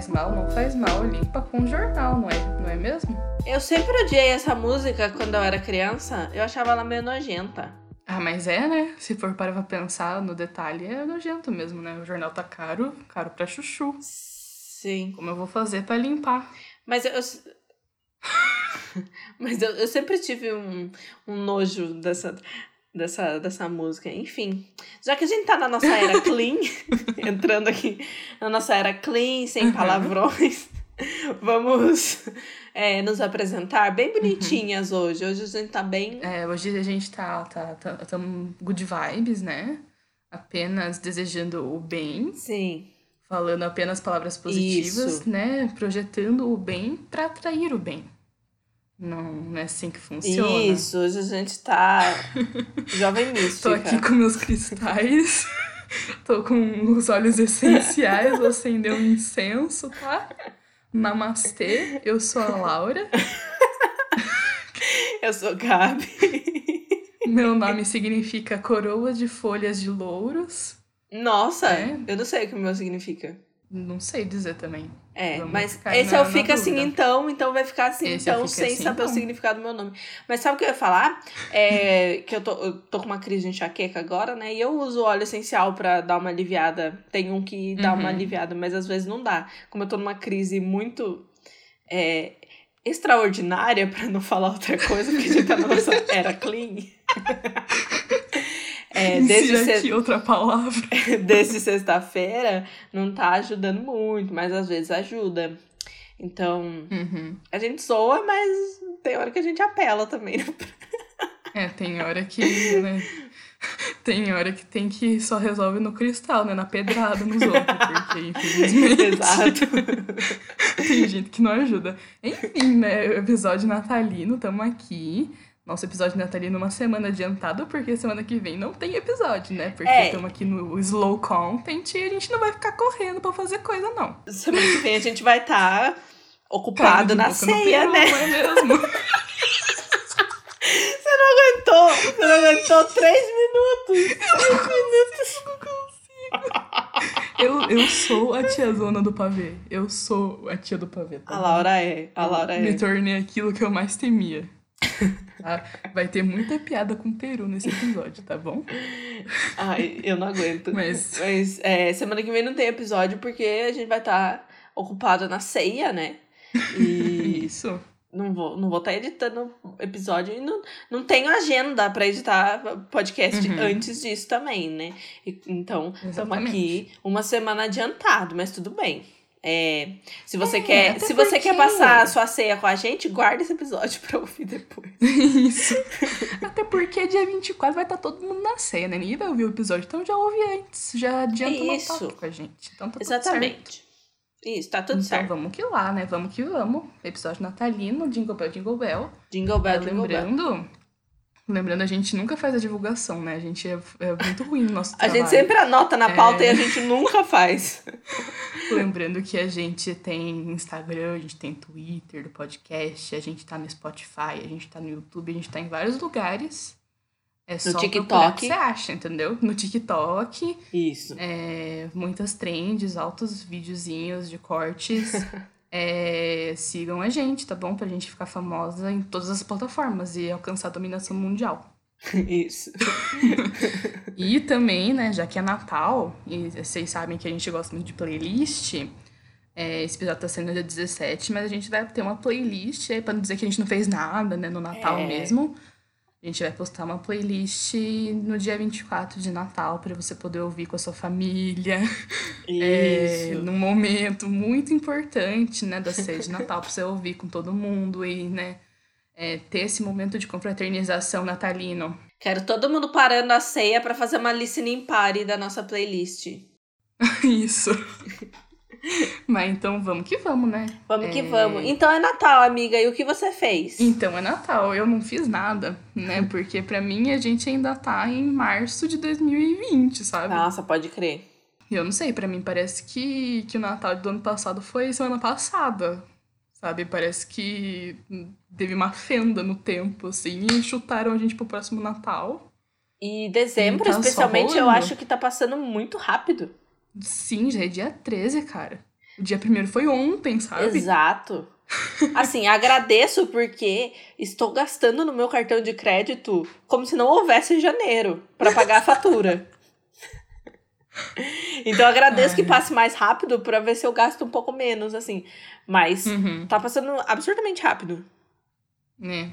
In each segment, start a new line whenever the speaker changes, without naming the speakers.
faz mal, não faz mal, limpa com jornal, não é, não é mesmo?
Eu sempre odiei essa música quando eu era criança. Eu achava ela meio nojenta.
Ah, mas é, né? Se for para pensar no detalhe, é nojento mesmo, né? O jornal tá caro, caro pra chuchu.
Sim.
Como eu vou fazer pra limpar?
Mas eu. Mas eu, eu sempre tive um, um nojo dessa, dessa, dessa música. Enfim, já que a gente tá na nossa era clean, entrando aqui na nossa era clean, sem
Uhum.
palavrões, vamos é, nos apresentar bem bonitinhas hoje. Hoje a gente tá bem.
É, hoje a gente tá, tá, tá, tamo good vibes, né? Apenas desejando o bem,
Sim.
falando apenas palavras positivas,
Isso.
né? Projetando o bem pra atrair o bem. Não, não é assim que funciona.
Isso, hoje a gente tá jovem mística.
Tô aqui com meus cristais. Tô com os óleos essenciais, vou acender um incenso, tá? Namastê, eu sou a Laura.
Eu sou Gabi.
Meu nome significa coroa de folhas de louros.
Nossa,
É?
eu não sei o que o meu significa.
Não sei dizer também.
É,
Vamos
mas esse eu fico assim
dúvida.
então, então vai ficar assim
Esse
então, sem
assim,
saber o
então.
significado do meu nome. Mas sabe o que eu ia falar? É que eu tô, eu tô com uma crise de enxaqueca agora, né? E eu uso óleo essencial pra dar uma aliviada. Tem um que dá uma
Uhum.
aliviada, mas às vezes não dá. Como eu tô numa crise muito é, extraordinária, pra não falar outra coisa, porque a gente tá na nossa era clean. É, desde
aqui outra palavra.
desde sexta-feira não tá ajudando muito, mas às vezes ajuda. Então,
Uhum.
a gente soa, mas tem hora que a gente apela também. né?
É, tem hora que, né? Tem hora que tem que só resolve no cristal, né? Na pedrada nos outros, porque infelizmente
Exato.
tem gente que não ajuda. Enfim, né? Episódio natalino, tamo aqui. Nosso episódio natalino uma semana adiantado, porque semana que vem não tem episódio, né? Porque
É.
estamos aqui no slow content e a gente não vai ficar correndo pra fazer coisa, não.
Semana que vem a gente vai estar ocupado
Caindo de
na ceia,
peru,
né?
É mesmo?
Você não aguentou! Você não aguentou três minutos! Três minutos!
Eu, eu sou a tiazona do pavê. Eu sou a tia do pavê. tá
A? Laura é, a Laura
Me
é.
tornei aquilo que eu mais temia. Tá? Vai ter muita piada com peru nesse episódio, tá bom?
Ai, eu não aguento.
Mas-
Mas é, semana que vem não tem episódio porque a gente vai estar ocupado na ceia, né? E
Isso.
não vou não vou estar editando episódio e não, não tenho agenda pra editar podcast
Uhum.
antes disso também, né? Então, estamos aqui uma semana adiantado, mas tudo bem. É, se você
É,
quer, se você
porque-
quer passar a sua ceia com a gente, guarda esse episódio pra ouvir depois.
Isso. Até porque dia 24 vai estar todo mundo na ceia, né? Ninguém vai ouvir o episódio, então já ouve antes. Já adianta uma
Isso.
pauta com a gente. Então tá.
Exatamente. Isso, tá tudo
então
certo.
vamos que lá, né? Vamos que vamos. Episódio natalino, Jingle Bell, Jingle Bell.
Jingle bell, jingle bell.
Lembrando, a gente nunca faz a divulgação, né? A gente é, é muito ruim no nosso
A
trabalho.
gente sempre anota na pauta
É.
e a gente nunca faz.
Lembrando que a gente tem Instagram, a gente tem Twitter do podcast, a gente tá no Spotify, a gente tá no YouTube, a gente tá em vários lugares. É só
TikTok.
procurar que você acha, entendeu? No TikTok,
Isso.
é, muitas trends, altos videozinhos de cortes. É, sigam a gente, tá bom? Pra gente ficar famosa em todas as plataformas e alcançar a dominação mundial.
Isso.
E também, né, já que é Natal, e vocês sabem que a gente gosta muito de playlist, é, esse episódio tá saindo dia 17, mas a gente vai ter uma playlist aí, pra não dizer que a gente não fez nada, né, no Natal
É.
mesmo. A gente vai postar uma playlist no dia 24 de Natal pra você poder ouvir com a sua família. É,
Isso.
num momento muito importante, né, da ceia de Natal, pra você ouvir com todo mundo e, né, é, ter esse momento de confraternização natalino.
Quero todo mundo parando a ceia pra fazer uma listening party da nossa playlist.
Isso. Mas então vamos que vamos, né?
Vamos que
É.
vamos. Então é Natal, amiga. E o que você fez?
Então é Natal, eu não fiz nada, né? Porque pra mim a gente ainda tá em março de 2020, sabe?
Nossa, pode crer.
E eu não sei, pra mim parece que, que o Natal do ano passado foi semana passada, sabe? Parece que teve uma fenda no tempo, assim, e chutaram a gente pro próximo Natal.
E dezembro,
Tá só
especialmente, eu acho que tá passando muito rápido.
Sim, já é dia 13, cara. O dia primeiro foi ontem, sabe?
Exato. Assim, agradeço porque estou gastando no meu cartão de crédito como se não houvesse janeiro para pagar a fatura. Então agradeço que passe mais rápido para ver se eu gasto um pouco menos, assim. Mas
Uhum.
tá passando absurdamente rápido.
É.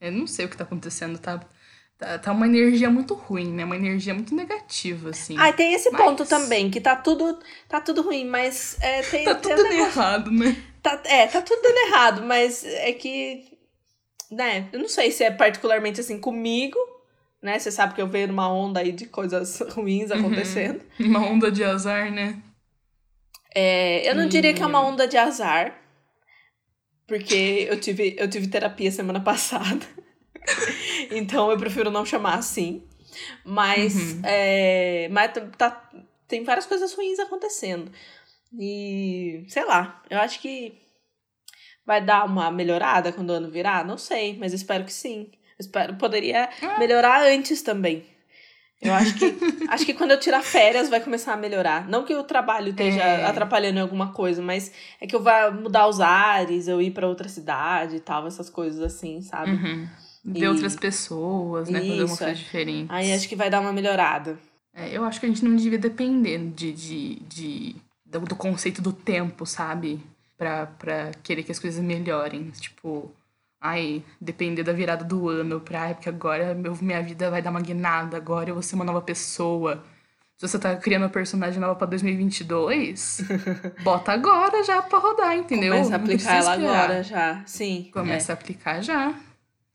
Eu não sei o que tá acontecendo, tá? Tá, tá uma energia muito ruim, né? Uma energia muito negativa, assim.
Ah, tem esse
Mas-
ponto também, que tá tudo, tá tudo ruim, mas é, tem,
tá
tem um
tudo dando
negócio-
errado, né?
Tá, é, tá tudo dando errado, mas é que. Né, eu não sei se é particularmente assim comigo, né? Você sabe que eu venho numa onda aí de coisas ruins
Uhum.
acontecendo.
Uma onda de azar, né?
É, eu não
E-
diria que é uma onda de azar, porque eu tive, eu tive terapia semana passada. então eu prefiro não chamar assim. Mas,
Uhum.
é, mas tá- tem várias coisas ruins acontecendo. E, sei lá, eu acho que vai dar uma melhorada quando o ano virar? Não sei, mas espero que sim. Espero, poderia
Ah.
melhorar antes também. Eu acho que acho que quando eu tirar férias vai começar a melhorar. Não que o trabalho esteja
É.
atrapalhando em alguma coisa, mas é que eu vou mudar os ares, eu ir pra outra cidade e tal, essas coisas assim, sabe?
Uhum. Ver
E-
outras pessoas, né? Fazer uma coisa
é.
diferente.
Aí acho que vai dar uma melhorada.
É, eu acho que a gente não devia depender de, de, de, do, do conceito do tempo, sabe? Pra, pra querer que as coisas melhorem. Tipo, ai, depender da virada do ano pra, ai, porque agora meu, minha vida vai dar uma guinada, agora eu vou ser uma nova pessoa. Se você tá criando uma personagem nova pra 2022, bota agora já pra rodar, entendeu?
Começa a aplicar ela
esperar.
agora já. Sim.
Começa a aplicar já.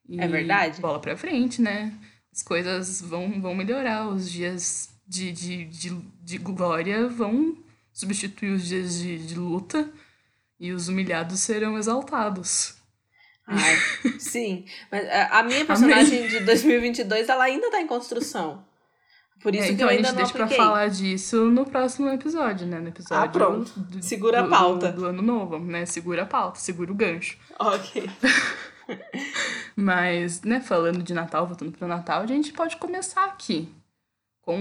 E
É verdade.
Bola pra frente, né? As coisas vão, vão melhorar. Os dias de, de, de, de glória vão substituir os dias de, de luta. E os humilhados serão exaltados.
Ai, sim. Mas a a minha personagem de 2022, ela ainda tá em construção. Por isso
É,
que
então
eu
a
ainda
gente
não
deixa pra
apliquei.
falar disso no próximo episódio, né? No episódio.
Ah, pronto.
do-
Segura a
do-
pauta.
Do, do ano novo, né? Segura a pauta, segura o gancho.
Ok.
Mas, né, falando de Natal, voltando pro Natal, a gente pode começar aqui com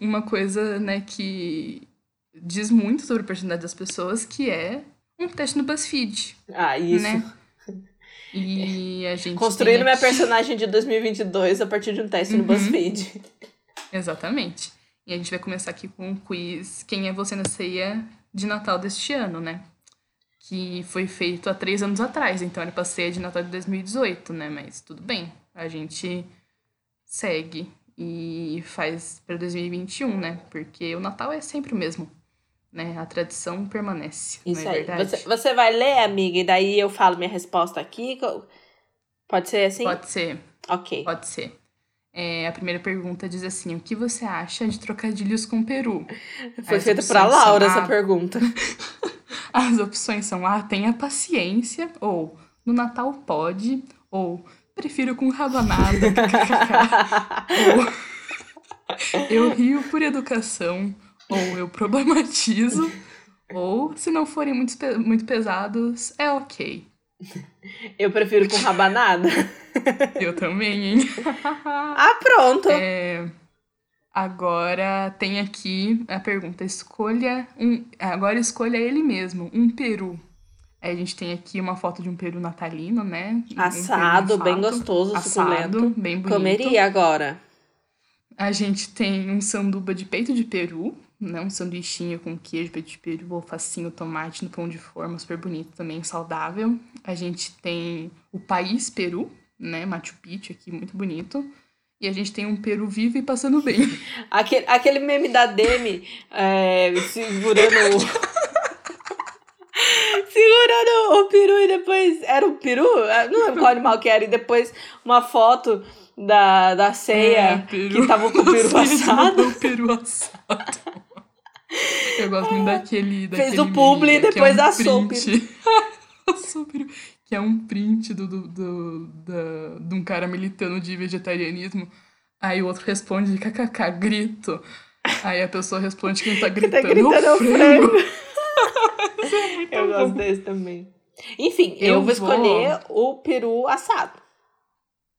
uma coisa, né, que diz muito sobre a personalidade das pessoas, que é um teste no BuzzFeed,
Ah, isso.
né? E a gente
Construindo minha
aqui-
personagem de 2022 a partir de um teste no
Uhum.
BuzzFeed.
Exatamente. E a gente vai começar aqui com um quiz Quem é você na ceia de Natal deste ano, né? Que foi feito há três anos atrás, então era pra ceia de Natal de 2018, né? Mas tudo bem, a gente segue e faz pra 2021, né? Porque o Natal é sempre o mesmo, né? A tradição permanece,
Isso
não é
aí.
verdade?
Você, você vai ler, amiga, e daí eu falo minha resposta aqui. Pode ser assim?
Pode ser,
Ok.
pode ser. É, a primeira pergunta diz assim: o que você acha de trocadilhos com o Peru?
Foi feita
são
Laura
A,
essa pergunta.
As opções são A, tenha paciência, ou no Natal pode, ou prefiro com rabanada, ou eu rio por educação, ou eu problematizo, ou se não forem muito, muito pesados, é ok.
Eu prefiro com rabanada.
Eu também, hein?
Ah, pronto.
É, agora tem aqui a pergunta: escolha um. Agora escolha ele mesmo, um peru. Aí a gente tem aqui uma foto de um peru natalino, né? Um
Assado, bem gostoso,
assado,
suculento.
bem bonito.
Comeria agora.
A gente tem um sanduba de peito de peru, né? Um sanduichinho com queijo, de peru, alfacinho, tomate no pão de forma, super bonito também, saudável. A gente tem o país peru, né? Machu Picchu aqui, muito bonito. E a gente tem um peru vivo e passando bem.
Aquele, aquele meme da Demi é, segurando o. segurando o peru e depois. Era o peru? Eu Não lembro qual animal que era. E depois uma foto da, da ceia
É, peru.
que tava com o peru assado.
o peru assado. Eu gosto muito daquele.
Fez
daquele
o publi e
é
depois
um print. Assou o peru. Que é um print do, do, do, da- de um cara militando de vegetarianismo. Aí o outro responde, kkk, grito. Aí a pessoa responde que quem tá
Que
gritando,
tá gritando
é
é
o frango.
frango. Eu gosto desse também. Enfim, eu,
Eu
vou
vou-
escolher o peru assado.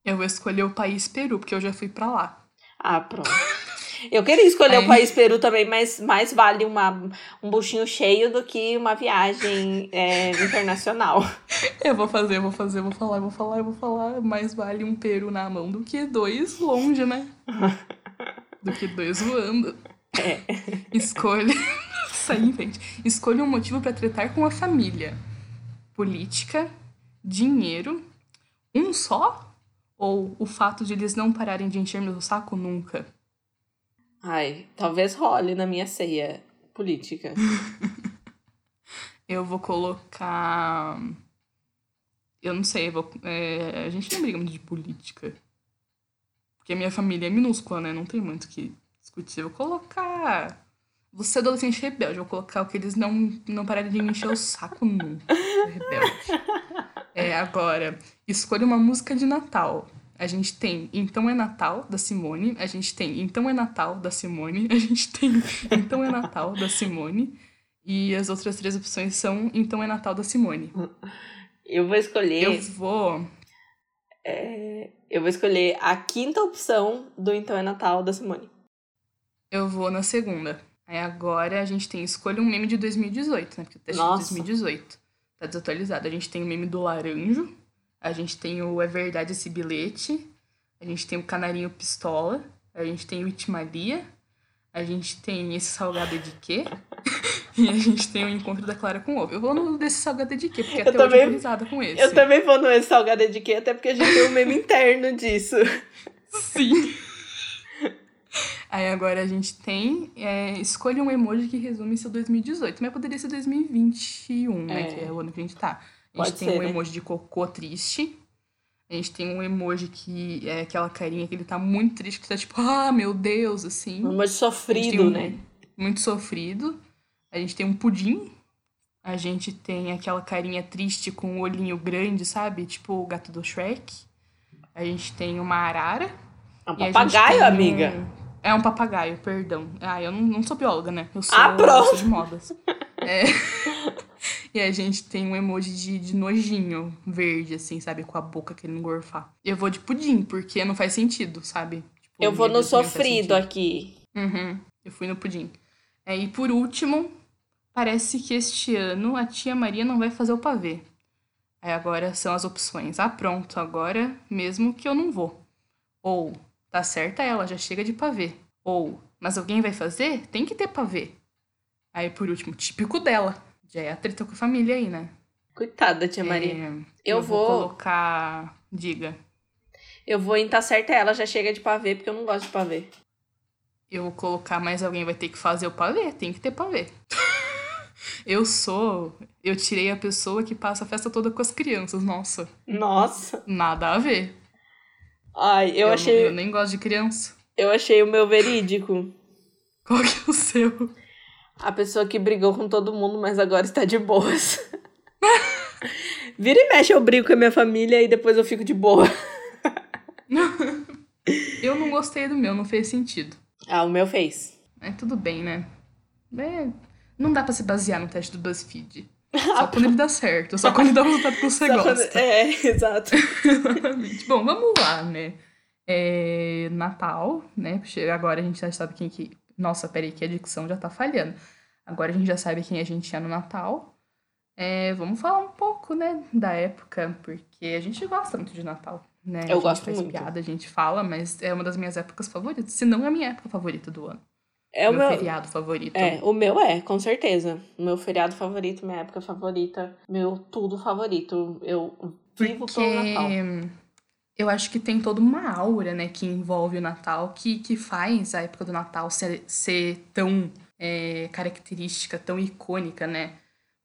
Eu vou escolher o país Peru, porque eu já fui pra lá.
Ah, pronto. Eu queria escolher o país Peru também, mas mais vale uma, um buchinho cheio do que uma viagem é, internacional.
Eu vou fazer, eu vou fazer, eu vou falar, eu vou falar, eu vou falar. Mais vale um Peru na mão do que dois longe, né? do que dois voando. É. Escolha. Sair em frente. Escolha um motivo para tratar com a família: política, dinheiro, um só? Ou o fato de eles não pararem de encher meu saco nunca?
Ai, talvez role na minha ceia política.
eu vou colocar. Eu não sei, eu vou... É... a gente não briga muito de política. Porque a minha família é minúscula, né? Não tem muito que discutir. Eu vou colocar. Você é adolescente rebelde. Eu vou colocar o que eles não, não pararem de me encher o saco nunca. Rebelde. É, agora, escolha uma música de Natal. A gente tem Então é Natal, da Simone. A gente tem Então é Natal, da Simone. A gente tem Então é Natal, da Simone. E as outras três opções são Então é Natal, da Simone.
Eu vou escolher.
Eu vou.
É, eu vou escolher a quinta opção do Então é Natal, da Simone.
Eu vou na segunda. Aí agora a gente tem Escolha um meme de 2018, né? Porque o teste Nossa. de 2018 tá desatualizado. A gente tem o meme do laranjo, a gente tem o É Verdade Esse Bilhete, a gente tem o Canarinho Pistola, a gente tem o Itimalia, a gente tem esse salgado de quê? e a gente tem o encontro da Clara com ovo. Eu vou no desse salgado de quê? Porque até eu também, hoje com esse.
Eu também vou no esse salgado de quê? Até porque a gente tem um meme interno disso.
Sim. Aí agora a gente tem. É, escolha um emoji que resume seu 2018. Mas poderia ser 2021, né? É. Que é o ano que a gente tá. A gente Pode tem ser, um né? emoji de cocô triste. A gente tem um emoji que é aquela carinha que ele tá muito triste, que tá tipo, ah, meu Deus, assim.
Um emoji sofrido,
um,
né?
Muito sofrido. A gente tem um pudim. A gente tem aquela carinha triste com o um olhinho grande, sabe? Tipo o gato do Shrek. A gente tem uma arara.
É um papagaio, amiga.
Um... É um papagaio, perdão. Ah, eu não, não sou bióloga, né? Eu sou,
ah, pronto.
sou de modas. é. E a gente tem um emoji de, de nojinho verde, assim, sabe? Com a boca querendo engorfar. Eu vou de pudim, porque não faz sentido, sabe?
Tipo, eu vou no sofrido aqui.
Uhum. Eu fui no pudim. É, e por último, parece que este ano a tia Maria não vai fazer o pavê. Aí agora são as opções. Ah, pronto, agora mesmo que eu não vou. Ou Tá certa ela, já chega de pavê. Ou, mas alguém vai fazer? Tem que ter pavê. Aí, por último, típico dela. Já é a treta com a família aí, né?
Coitada, tia Maria. É,
eu, eu vou... vou colocar. Diga.
Eu vou em tá certa ela, já chega de pavê, porque eu não gosto de pavê.
Eu vou colocar, mas alguém vai ter que fazer o pavê. Tem que ter pavê. eu sou. Eu tirei a pessoa que passa a festa toda com as crianças. Nossa.
Nossa.
Nada a ver.
Ai, eu, eu achei.
Eu nem gosto de criança.
Eu achei o meu verídico.
Qual que é o seu?
A pessoa que brigou com todo mundo, mas agora está de boas. Vira e mexe, eu brigo com a minha família e depois eu fico de boa.
eu não gostei do meu, não fez sentido.
Ah, o meu fez.
É tudo bem, né? É, não dá para se basear no teste do BuzzFeed. Só quando ele dá certo, só quando ele dá o resultado que você só gosta. Quando...
É, exato.
Exatamente. Bom, vamos lá, né? É Natal, né? Agora a gente já sabe quem que. Nossa, peraí, que a dicção já tá falhando. Agora a gente já sabe quem a gente é no Natal. É, vamos falar um pouco, né, da época, porque a gente gosta muito de Natal, né?
Eu
a
gosto
faz
muito.
piada, a gente fala, mas é uma das minhas épocas favoritas, se não é a minha época favorita do ano.
É o
meu,
meu
feriado favorito.
É, o meu é, com certeza. Meu feriado favorito, minha época favorita, meu tudo favorito. Eu vivo Porque... pelo Natal.
Eu acho que tem toda uma aura, né, que envolve o Natal, que, que faz a época do Natal ser, ser tão é, característica, tão icônica, né?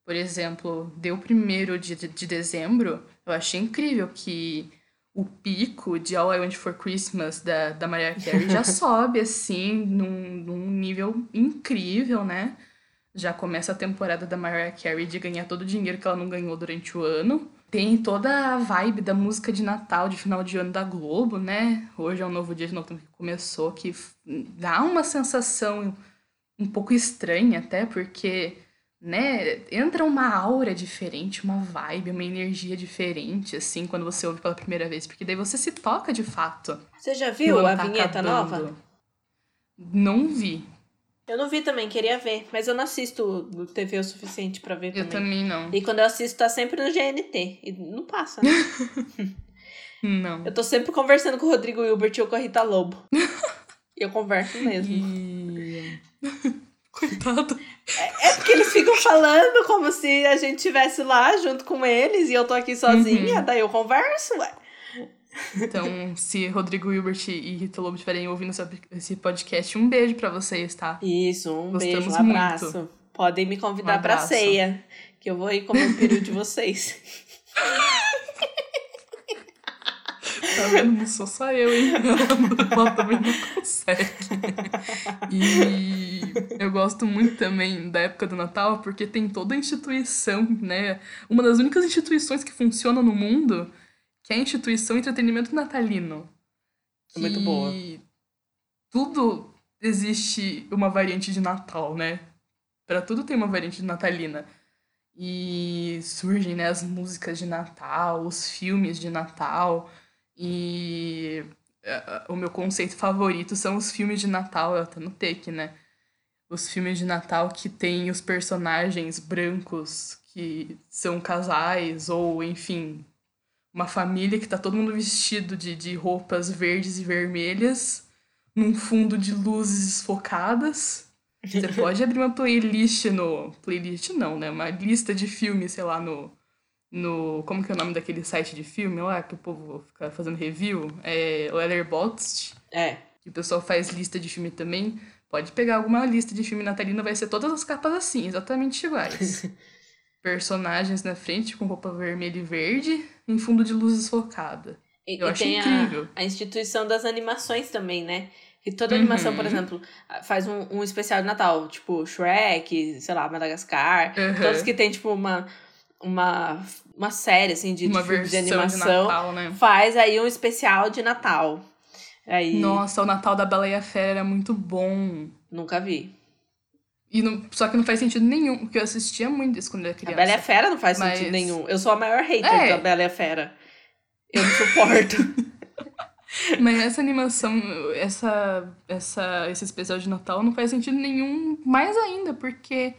Por exemplo, deu primeiro de, de dezembro, eu achei incrível que o pico de All I Want For Christmas da, da Mariah Carey já sobe, assim, num, num nível incrível, né? Já começa a temporada da Mariah Carey de ganhar todo o dinheiro que ela não ganhou durante o ano. Tem toda a vibe da música de Natal, de final de ano da Globo, né? Hoje é um novo dia de Natal que começou, que dá uma sensação um pouco estranha até, porque né, entra uma aura diferente, uma vibe, uma energia diferente, assim, quando você ouve pela primeira vez, porque daí você se toca de fato.
Você já viu a tá vinheta acabando. nova?
Não vi.
Eu não vi também, queria ver, mas eu não assisto TV o suficiente para ver
Eu
também.
também não.
E quando eu assisto, tá sempre no GNT. E não passa, né?
Não.
eu tô sempre conversando com o Rodrigo Hilbert ou com a Rita Lobo. e eu converso mesmo.
E... Coitado.
É porque eles ficam falando como se a gente estivesse lá junto com eles e eu tô aqui sozinha,
Uhum.
daí eu converso, ué.
Então, se Rodrigo Hilbert e Rita Lobo estiverem ouvindo esse- podcast, um beijo pra vocês, tá?
Isso, um
Gostamos
beijo, um
muito.
abraço. Podem me convidar
Um
pra
abraço.
ceia, que eu vou ir comer o peru de vocês.
Tá vendo? Não sou só eu, hein? Ela também não consegue. E eu gosto muito também da época do Natal, porque tem toda a instituição, né? Uma das únicas instituições que funciona no mundo, que é a instituição Entretenimento Natalino.
É muito
Que
boa.
Tudo existe uma variante de Natal, né? Pra tudo tem uma variante de natalina. E surgem, né, as músicas de Natal, os filmes de Natal. E eh, o meu conceito favorito são os filmes de Natal, eu até notei aqui, né? Os filmes de Natal que tem os personagens brancos que são casais, ou enfim, uma família que tá todo mundo vestido de, de roupas verdes e vermelhas, num fundo de luzes desfocadas. Você pode abrir uma playlist no. Playlist não, né? Uma lista de filmes, sei lá, no. No. Como que é o nome daquele site de filme lá que o povo fica fazendo review? É Letterboxd,
É.
que o pessoal faz lista de filme também. Pode pegar alguma lista de filme natalino, vai ser todas as capas assim, exatamente iguais. Personagens na frente com roupa vermelha e verde, em fundo de luz desfocada.
E,
Eu
e
acho
tem a,
incrível.
a instituição das animações também, né? E toda
Uhum.
animação, por exemplo, faz um, um especial de Natal, tipo Shrek, sei lá, Madagascar.
Uhum.
Todos que tem, tipo, uma, uma, uma série, assim, de,
Uma
de de
versão de
animação.
Natal, né?
faz aí um especial de Natal. Aí,
Nossa, o Natal da Bela e a Fera era muito bom.
nunca vi.
E não, só que não faz sentido nenhum, porque eu assistia muito isso quando eu era
A
criança.
Bela e a Fera não faz
Mas-
sentido nenhum. Eu sou a maior hater
É.
da Bela e a Fera. Eu não suporto.
Mas essa animação, essa, essa, esse especial de Natal não faz sentido nenhum, mais ainda, porque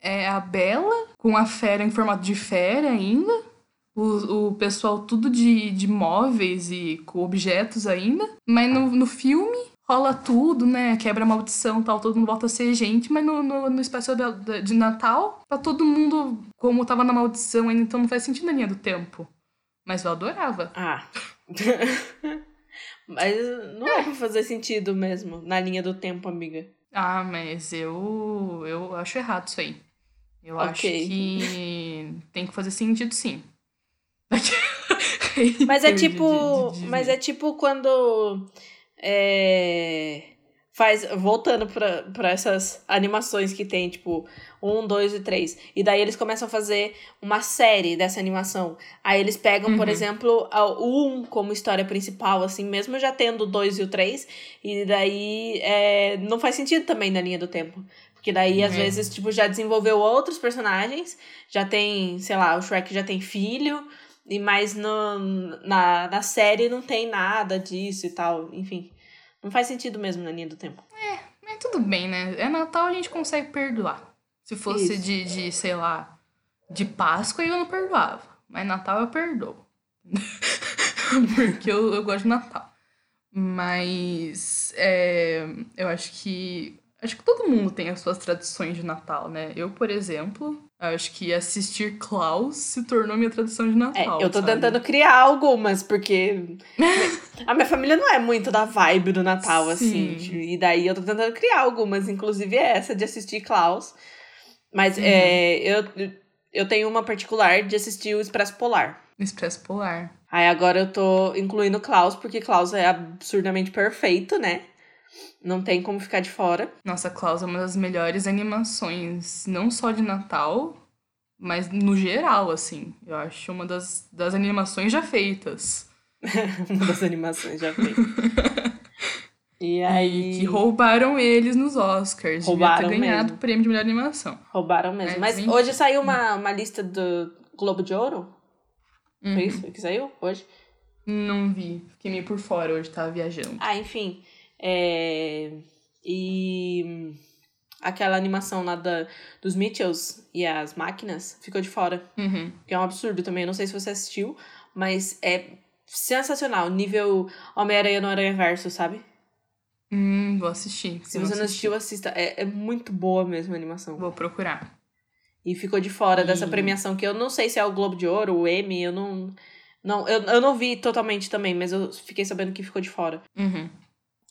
é a Bela com a fera em formato de fera ainda, o, o pessoal tudo de, de móveis e com objetos ainda, mas no, no filme rola tudo, né? Quebra a maldição e tal, todo mundo volta a ser gente, mas no, no, no especial de Natal tá todo mundo como tava na maldição ainda, então não faz sentido na linha do tempo. Mas eu adorava.
Ah. Mas não é pra fazer sentido mesmo, na linha do tempo, amiga.
Ah, mas eu eu acho errado isso aí. Eu acho
Ok.
que tem que fazer sentido sim.
Mas é
De- de-
tipo.
de- de-
mas é tipo quando. É, faz. Voltando pra essas animações que tem, tipo, um, dois e três. E daí eles começam a fazer uma série dessa animação. Aí eles pegam, por
Uhum.
exemplo, a- o um como história principal, assim, mesmo já tendo o dois e o três. E daí é, não faz sentido também na linha do tempo. Porque daí, às
É.
vezes, tipo, já desenvolveu outros personagens, já tem, sei lá, o Shrek já tem filho, e mais no, na, na série não tem nada disso e tal. Enfim, não faz sentido mesmo na linha do tempo.
Mas tudo bem, né? É Natal a gente consegue perdoar. Se fosse
Isso.
de, de, sei lá, de Páscoa eu não perdoava. Mas Natal eu perdoo. Porque eu, eu gosto de Natal. Mas é, eu acho que. Acho que todo mundo tem as suas tradições de Natal, né? Eu, por exemplo, acho que assistir Klaus se tornou minha tradição de
É,
Natal.
eu tô
sabe?
tentando criar algumas, porque a minha família não é muito da vibe do Natal, assim.
Sim.
E daí eu tô tentando criar algumas, inclusive essa de assistir Klaus. Mas
Uhum.
é, eu, eu tenho uma particular de assistir o Expresso Polar.
Expresso Polar.
Aí agora eu tô incluindo Klaus, porque Klaus é absurdamente perfeito, né? Não tem como ficar de fora.
Nossa, Klaus é uma das melhores animações, não só de Natal, mas no geral, assim. Eu acho uma das, das animações já feitas.
Uma das animações já feitas. E
E
aí.
que roubaram eles nos Oscars.
Roubaram
Devia ter ganhado
mesmo.
o prêmio de melhor animação.
Roubaram mesmo.
Mas,
Mas
enfim.
hoje saiu uma, uma lista do Globo de Ouro.
Uhum.
Foi isso que saiu hoje?
Não vi. Fiquei meio por fora hoje, tava viajando.
Ah, enfim. É... E aquela animação lá da, dos Mitchells e as máquinas ficou de fora.
Uhum.
Que é um absurdo também. Não sei se você assistiu, mas é sensacional. Nível Homem-Aranha no Aranha Verso, sabe?
Hum, vou assistir.
Se você não assistiu, assista. É, é muito boa mesmo a animação.
Vou procurar.
E ficou de fora
E-
dessa premiação, que eu não sei se é o Globo de Ouro, o Emmy, eu não. Não, eu, eu não vi totalmente também, mas eu fiquei sabendo que ficou de fora.
Uhum.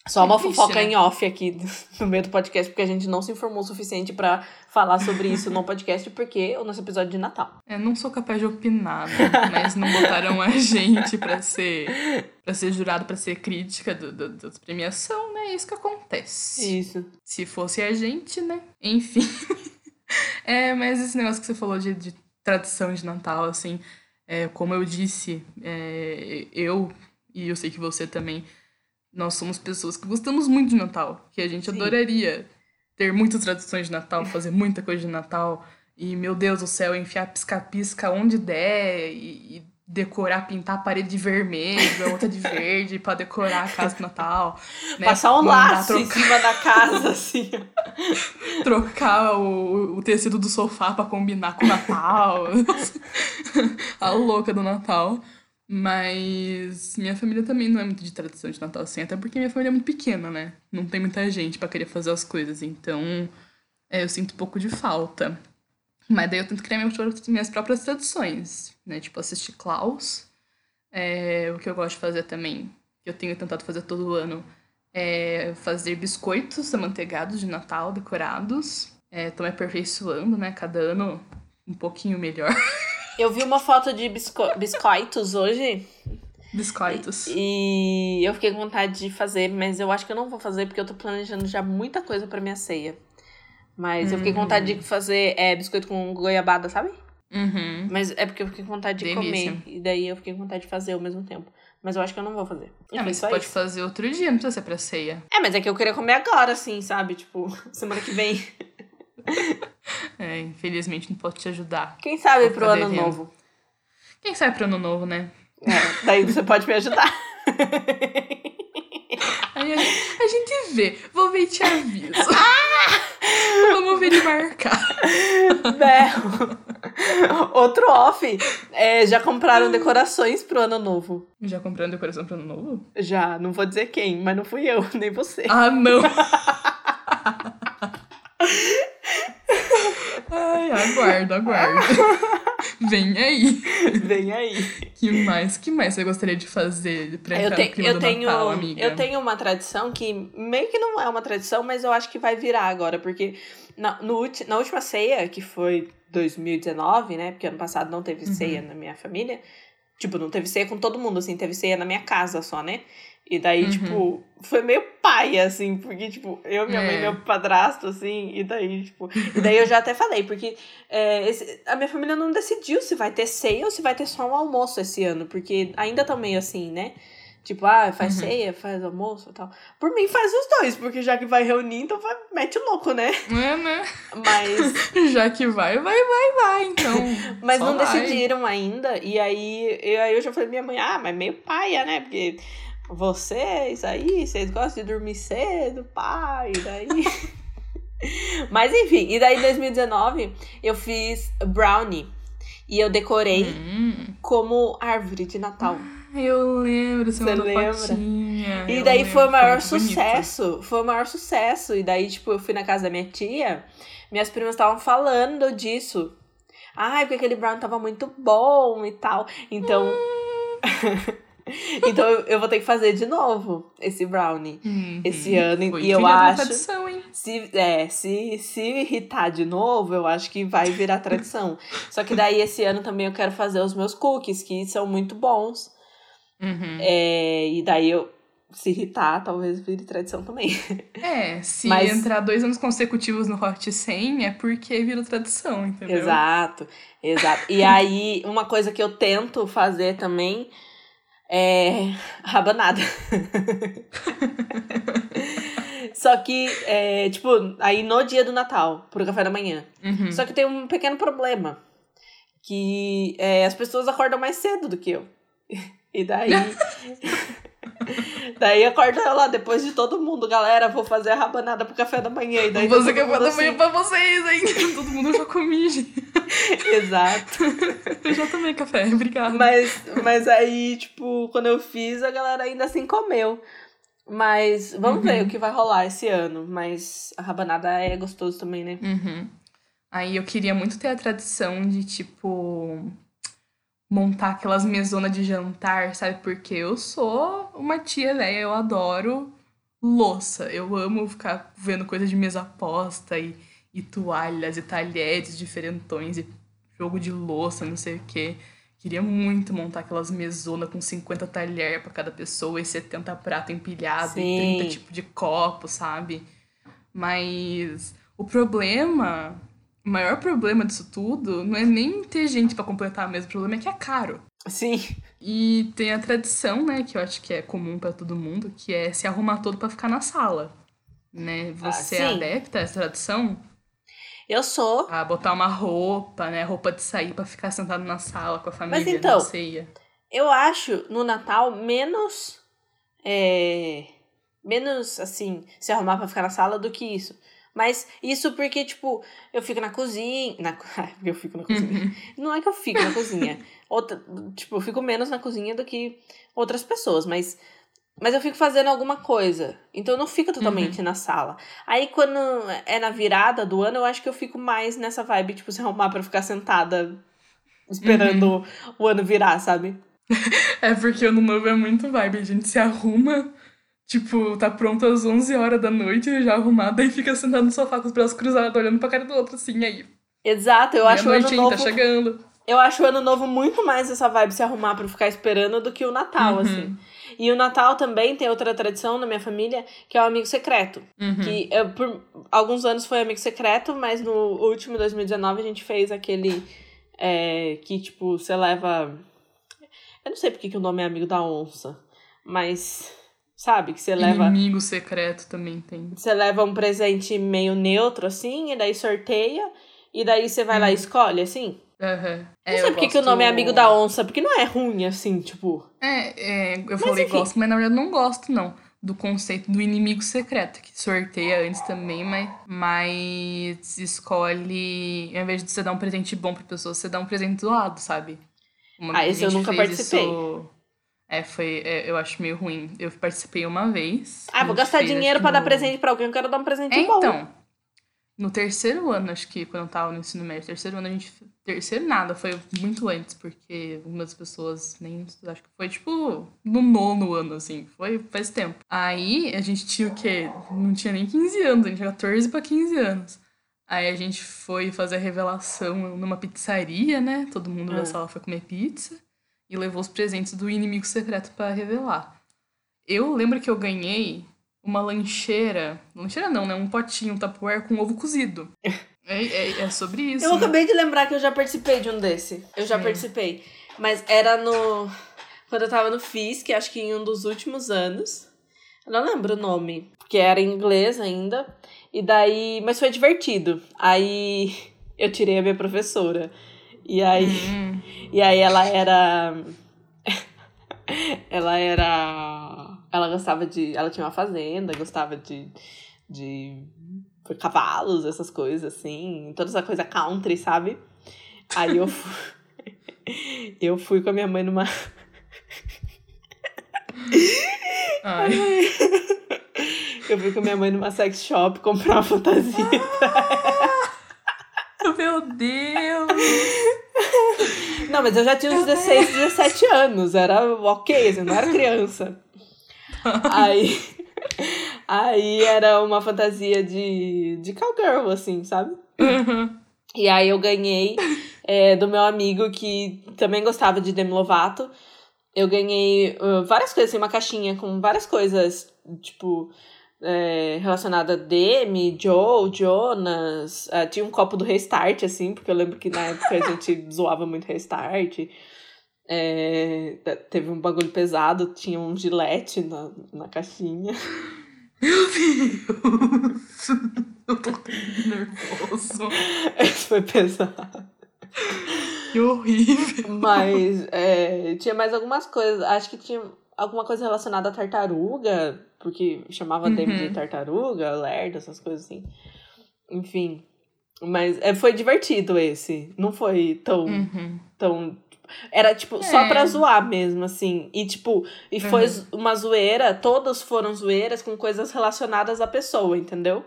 Só uma
É
fofoca
né?
em off aqui no meio do podcast, porque a gente não se informou o suficiente pra falar sobre isso no podcast, porque é o nosso episódio de Natal.
Eu não sou capaz de opinar, né? mas não botaram a gente pra ser para ser jurado, pra ser crítica do, do, da premiação, né? É isso que acontece.
Isso.
Se fosse a gente, né? Enfim. é, mas esse negócio que você falou de, de tradição de Natal, assim, é, como eu disse, é, eu e eu sei que você também, nós somos pessoas que gostamos muito de Natal, que a gente
Sim.
adoraria ter muitas tradições de Natal, fazer muita coisa de Natal, e meu Deus do céu, enfiar pisca-pisca onde der, e, e decorar, pintar a parede de vermelho, a outra de verde, pra decorar a casa do Natal. Né?
Passar um
Mandar
laço em
trocar-
cima da casa, assim.
trocar o, o tecido do sofá pra combinar com o Natal. a louca do Natal. Mas minha família também não é muito de tradição de Natal assim, até porque minha família é muito pequena, né? Não tem muita gente pra querer fazer as coisas, então é, eu sinto um pouco de falta. Mas daí eu tento criar minhas próprias, tradições, né? Tipo, assistir Klaus. É, o que eu gosto de fazer também, que eu tenho tentado fazer todo ano, é fazer biscoitos amanteigados de Natal decorados. É, tô me aperfeiçoando, né? Cada ano um pouquinho melhor.
Eu vi uma foto de bisco biscoitos hoje
Biscoitos.
e eu fiquei com vontade de fazer, mas eu acho que eu não vou fazer porque eu tô planejando já muita coisa pra minha ceia. Mas eu fiquei com vontade de fazer é, biscoito com goiabada, sabe?
Uhum.
Mas é porque eu fiquei com vontade de
Delícia.
comer. E daí eu fiquei com vontade de fazer ao mesmo tempo. Mas eu acho que eu não vou fazer.
É,
Enfim,
mas
só
você pode
isso.
fazer outro dia, não precisa ser pra ceia.
É, mas é que eu queria comer agora, assim, sabe? Tipo, semana que vem.
É, infelizmente não posso te ajudar.
Quem sabe pro ano
devendo.
novo.
Quem sabe pro ano novo, né?
É, daí você pode me ajudar.
Aí a, a gente vê. Vou ver e te aviso. Vamos ver e marcar.
Outro off. É, já compraram decorações pro ano novo.
Já comprando decoração pro ano novo?
Já, não vou dizer quem, mas não fui eu, nem você.
Ah, não! Ai, aguardo, aguardo. Vem aí.
Vem aí.
Que mais? que mais você gostaria de fazer pra
Eu,
entrar
te-
no clima
eu tenho,
Natal, amiga?
eu tenho uma tradição que meio que não é uma tradição, mas eu acho que vai virar agora, porque na, no, na última ceia, que foi 2019, né? Porque ano passado não teve
Uhum.
ceia na minha família. Tipo, não teve ceia com todo mundo, assim, teve ceia na minha casa só, né? E daí,
Uhum.
tipo, foi meio paia, assim, porque, tipo, eu, minha mãe
É.
e meu padrasto, assim, e daí, tipo. E daí eu já até falei, porque é, esse- a minha família não decidiu se vai ter ceia ou se vai ter só um almoço esse ano, porque ainda tá meio assim, né? Tipo, ah, faz
Uhum.
ceia, faz almoço e tal. Por mim, faz os dois, porque já que vai reunir, então vai, mete o louco, né?
É, né?
Mas,
Já que vai, vai, vai, vai, então.
mas não
vai.
decidiram ainda. E aí, eu, aí eu já falei pra minha mãe, ah, mas meio paia, né? Porque vocês aí, vocês gostam de dormir cedo, pai, daí. mas enfim, e daí em 2019 eu fiz brownie. E eu decorei
Hum,
como árvore de Natal.
Eu lembro, você
Você
mandou
lembra?
fotinha.
E daí
lembro,
foi o maior
bonito.
sucesso. Foi o maior sucesso. E daí, tipo, eu fui na casa da minha tia, minhas primas estavam falando disso. Ai, porque aquele brown tava muito bom e tal. Então. então eu, vou ter que fazer de novo esse brownie.
Uhum.
Esse ano,
Foi
e eu acho-
tradição, hein?
Se, é, se, se irritar de novo, eu acho que vai virar tradição. Só que daí esse ano também eu quero fazer os meus cookies, que são muito bons.
Uhum.
É, e daí eu, se irritar, talvez vire tradição também.
É, se
Mas-
entrar dois anos consecutivos no Hot 100 é porque virou tradição, entendeu?
Exato, exato. E aí, uma coisa que eu tento fazer também é rabanada. Só que, é, tipo, aí no dia do Natal, pro café da manhã.
Uhum.
Só que tem um pequeno problema. Que é, as pessoas acordam mais cedo do que eu. E daí. daí acorda lá, depois de todo mundo, galera, vou fazer a rabanada pro café da manhã. E daí
Vou fazer café da manhã
assim,
pra vocês, hein? Todo mundo já comi, gente.
Exato.
Eu já tomei café, obrigada.
Mas, mas aí, tipo, quando eu fiz, a galera ainda assim comeu. Mas vamos ver o que vai rolar esse ano. Mas a rabanada é gostoso também, né?
Uhum. Aí eu queria muito ter a tradição de, tipo, montar aquelas mesonas de jantar, sabe? Porque eu sou uma tia velha, eu adoro louça. Eu amo ficar vendo coisa de mesa posta e, e toalhas e talheres diferentões e jogo de louça, não sei o quê. Queria muito montar aquelas mesonas com 50 talheres pra cada pessoa e 70 pratos empilhados e
Sim.
30 tipos de copo, sabe? Mas o problema, o maior problema disso tudo não é nem ter gente pra completar mesmo, o problema é que é caro.
Sim.
E tem a tradição, né, que eu acho que é comum pra todo mundo, que é se arrumar todo pra ficar na sala. Né? Você é
sim.
adepta a essa tradição?
Eu sou.
A botar uma roupa, né? Roupa de sair pra ficar sentado na sala com a família
Mas então,
na ceia.
Eu acho no Natal menos. É, menos, assim, se arrumar pra ficar na sala do que isso. Mas isso porque, tipo, eu fico na cozinha. Na, eu fico na cozinha. Não é que eu fico na cozinha. Outra, tipo, eu fico menos na cozinha do que outras pessoas, mas. Mas eu fico fazendo alguma coisa. Então eu não fico totalmente na sala. Aí quando é na virada do ano, eu acho que eu fico mais nessa vibe, tipo, se arrumar pra ficar sentada esperando o ano virar, sabe?
É porque ano novo é muito vibe. A gente se arruma, tipo, tá pronto às 11 horas da noite, já arrumada, e fica sentado no sofá com os braços cruzados, olhando pra cara do outro, assim, aí.
Exato, eu acho o ano
hein,
novo.
tá chegando.
Eu acho o ano novo muito mais essa vibe se arrumar pra ficar esperando do que o Natal,
Uhum.
assim. E o Natal também tem outra tradição na minha família, que é o amigo secreto.
Uhum.
Que eu, por alguns anos foi amigo secreto, mas no último 2019 a gente fez aquele é, que, tipo, você leva. Eu não sei porque que o nome é amigo da onça, mas. Sabe? Que você leva.
Inimigo secreto também tem.
Você leva um presente meio neutro, assim, e daí sorteia, e daí você vai lá
Uhum.
e escolhe, assim.
Aham.
Não sei por que que o nome é amigo da onça, porque não é ruim, assim, tipo.
É, é, eu falei
enfim.
gosto, mas na verdade não gosto, não. Do conceito do inimigo secreto, que sorteia antes também, mas, mas escolhe. Ao invés de você dar um presente bom pra pessoa, você dá um presente zoado, sabe? Uma
Ah, esse eu nunca participei.
isso- É, foi. é, eu acho meio ruim. Eu participei uma vez.
Ah, vou gastar dinheiro pra
que
dar
no-
presente pra alguém, eu quero dar um presente
É,
bom.
então. No terceiro ano, acho que quando eu tava no ensino médio, terceiro ano a gente. Terceiro nada, foi muito antes, porque algumas pessoas nem. Acho que foi tipo no nono ano, assim. Foi faz tempo. Aí a gente tinha o quê? Não tinha nem 15 anos, a gente tinha 14 pra 15 anos. Aí a gente foi fazer a revelação numa pizzaria, né? Todo mundo da sala foi comer pizza e levou os presentes do inimigo secreto pra revelar. Eu lembro que eu ganhei uma lancheira. Lancheira não, né? Um potinho, um tupperware com ovo cozido. É, é, é sobre isso.
Eu
né?
acabei de lembrar que eu já participei de um desse. Eu já
É.
participei. Mas era no. Quando eu tava no FIS, que acho que em um dos últimos anos. Eu não lembro o nome. Porque era em inglês ainda. E daí. Mas foi divertido. Aí eu tirei a minha professora. E aí.
Hum,
E aí ela era. ela era. Ela gostava de. Ela tinha uma fazenda, gostava de. de cavalos, essas coisas, assim. Toda essa coisa country, sabe? Aí eu fui. eu fui com a minha mãe numa.
ai.
eu fui com a minha mãe numa sex shop comprar uma fantasia.
Meu Deus!
Não, mas eu já tinha uns 16, 17 anos. Era ok, assim, não era criança. Aí. Aí era uma fantasia de, de cowgirl, assim, sabe? E aí eu ganhei é, do meu amigo que também gostava de Demi Lovato. Eu ganhei uh, várias coisas, assim, uma caixinha com várias coisas, tipo, é, relacionada a Demi, Joe, Jonas. Ah, tinha um copo do Restart, assim, porque eu lembro que na época a gente zoava muito Restart. É, teve um bagulho pesado, tinha um gilete na, na caixinha.
Meu Deus! Eu tô nervoso.
Esse foi pesado.
Que horrível.
Mas é, tinha mais algumas coisas. Acho que tinha. Alguma coisa relacionada à tartaruga, porque chamava
Uhum.
David de tartaruga, lerdo, essas coisas assim. Enfim. Mas é, foi divertido esse. Não foi tão.
Uhum.
tão era, tipo, só
É.
pra zoar mesmo, assim. E, tipo, e foi
Uhum.
zo- uma zoeira, todas foram zoeiras com coisas relacionadas à pessoa, entendeu?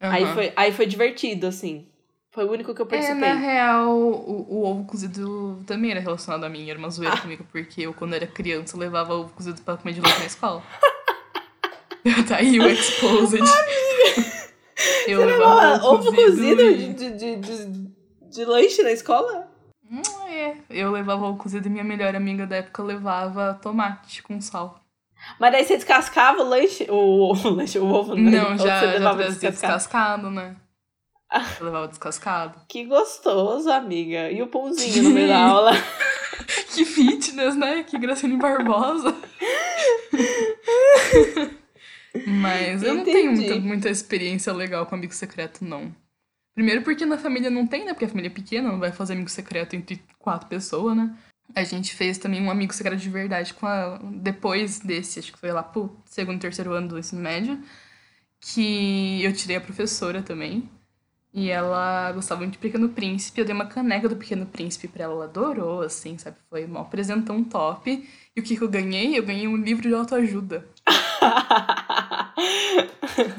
Aí, foi, aí foi divertido, assim. Foi o único que eu
É,
participei.
na real, o, o ovo cozido também era relacionado a mim, era uma zoeira comigo, porque eu, quando era criança, levava ovo cozido pra comer de noite na escola. tá aí o exposed. eu
Você
levava
ovo cozido
e-
de, de, de, de lanche na escola?
Hum, é. Eu levava ovo cozido e minha melhor amiga da época levava tomate com sal.
Mas daí você descascava o lanche, o, o lanche, o ovo, né?
Não, já, já
descascado?
descascado, né? Eu levava descascado.
Que gostoso, amiga. E o pãozinho no meio da aula?
Que fitness, né? Que Graciane Barbosa. Mas eu não tenho
Entendi.
muita, muita experiência legal com amigo secreto, não. Primeiro porque na família não tem, né? Porque a família é pequena, não vai fazer amigo secreto entre quatro pessoas, né? A gente fez também um amigo secreto de verdade com a... depois desse, acho que foi lá pro segundo, terceiro ano do ensino médio, que eu tirei a professora também. E ela gostava muito de Pequeno Príncipe. Eu dei uma caneca do Pequeno Príncipe pra ela. Ela adorou, assim, sabe? Foi um apresentão top. E o que, que eu ganhei? Eu ganhei um livro de autoajuda.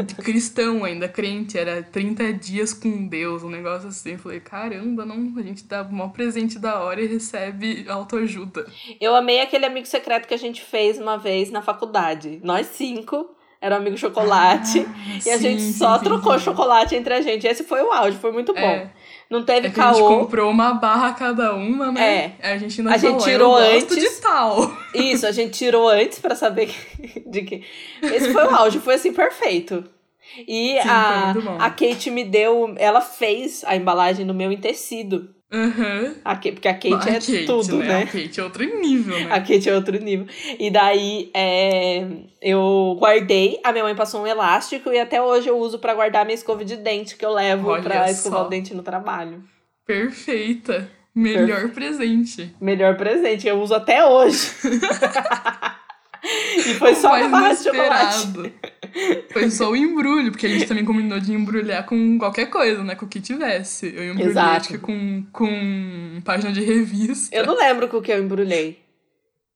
De cristão ainda, crente. Era 30 dias com Deus, um negócio assim. Eu falei, caramba, não, a gente dá um maior presente da hora e recebe autoajuda.
Eu amei aquele amigo secreto que a gente fez uma vez na faculdade. Nós cinco, era o amigo chocolate. e a
sim,
gente
sim,
só
sim,
trocou
sim.
chocolate entre a gente. Esse foi o áudio, foi muito bom.
É.
Não teve
É que a gente
caô.
comprou uma barra cada uma, né?
É.
A gente ainda
A gente
falou,
tirou
eu gosto
antes.
de tal.
Isso, a gente tirou antes pra saber de que. Esse foi o áudio, foi assim, perfeito. E
Sim,
a, a Kate me deu. Ela fez a embalagem no meu em tecido.
Aham.
A Kate, porque a Kate
A
é
Kate,
tudo,
né?
né?
A Kate é outro nível, né?
A Kate é outro nível. E daí é, eu guardei, a minha mãe passou um elástico e até hoje eu uso pra guardar minha escova de dente que eu levo
Olha
pra escovar
só.
o dente no trabalho.
Perfeita. Melhor presente.
Melhor presente, eu uso até hoje. e foi só
Mais
barra de chocolate.
Foi só o embrulho, porque a gente também combinou de embrulhar com qualquer coisa, né? Com o que tivesse. Eu embrulhei
Exato.
com, com página de revista.
Eu não lembro com o que eu embrulhei.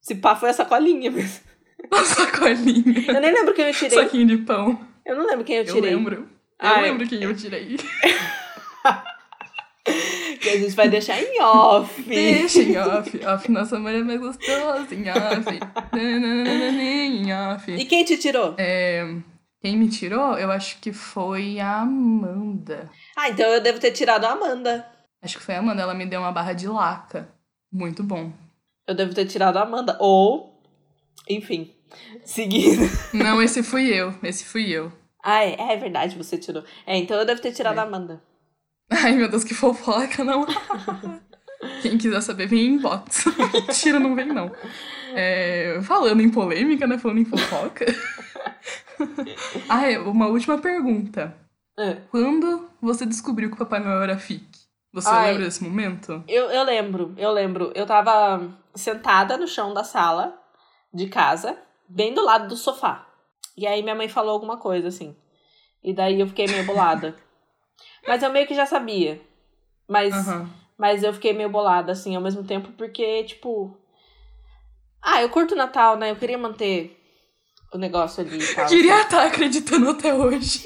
Se pá, foi a sacolinha mesmo.
Uma sacolinha.
Eu nem lembro quem eu tirei.
Saquinho de pão.
Eu não lembro quem eu
Eu
tirei.
lembro. Eu
é.
lembro quem eu tirei.
Que a gente vai deixar em off.
Deixa em off. Off, nossa mulher é mais gostosa. Em off. Em off.
E quem te tirou?
É, quem me tirou, eu acho que foi a Amanda.
Ah, então eu devo ter tirado a Amanda.
Acho que foi a Amanda. Ela me deu uma barra de laca. Muito bom.
Eu devo ter tirado a Amanda. Ou, enfim, seguindo.
Não, esse fui eu. Esse fui eu.
Ah, é, é verdade, você tirou. É, então eu devo ter tirado
É.
a Amanda.
Ai, meu Deus, que fofoca, não. Quem quiser saber, vem em inbox. Mentira, não vem, não. É, falando em polêmica, né? Falando em fofoca. ah, é, uma última pergunta.
É.
Quando você descobriu que o Papai Noel era FIC? Você
Ai.
lembra desse momento?
Eu, eu lembro, eu lembro. Eu tava sentada no chão da sala de casa, bem do lado do sofá. E aí minha mãe falou alguma coisa, assim. E daí eu fiquei meio bolada. Mas eu meio que já sabia. Mas,
Aham.
mas eu fiquei meio bolada, assim, ao mesmo tempo, porque, tipo. Ah, eu curto Natal, né? Eu queria manter o negócio ali e tal.
Queria estar acreditando até hoje.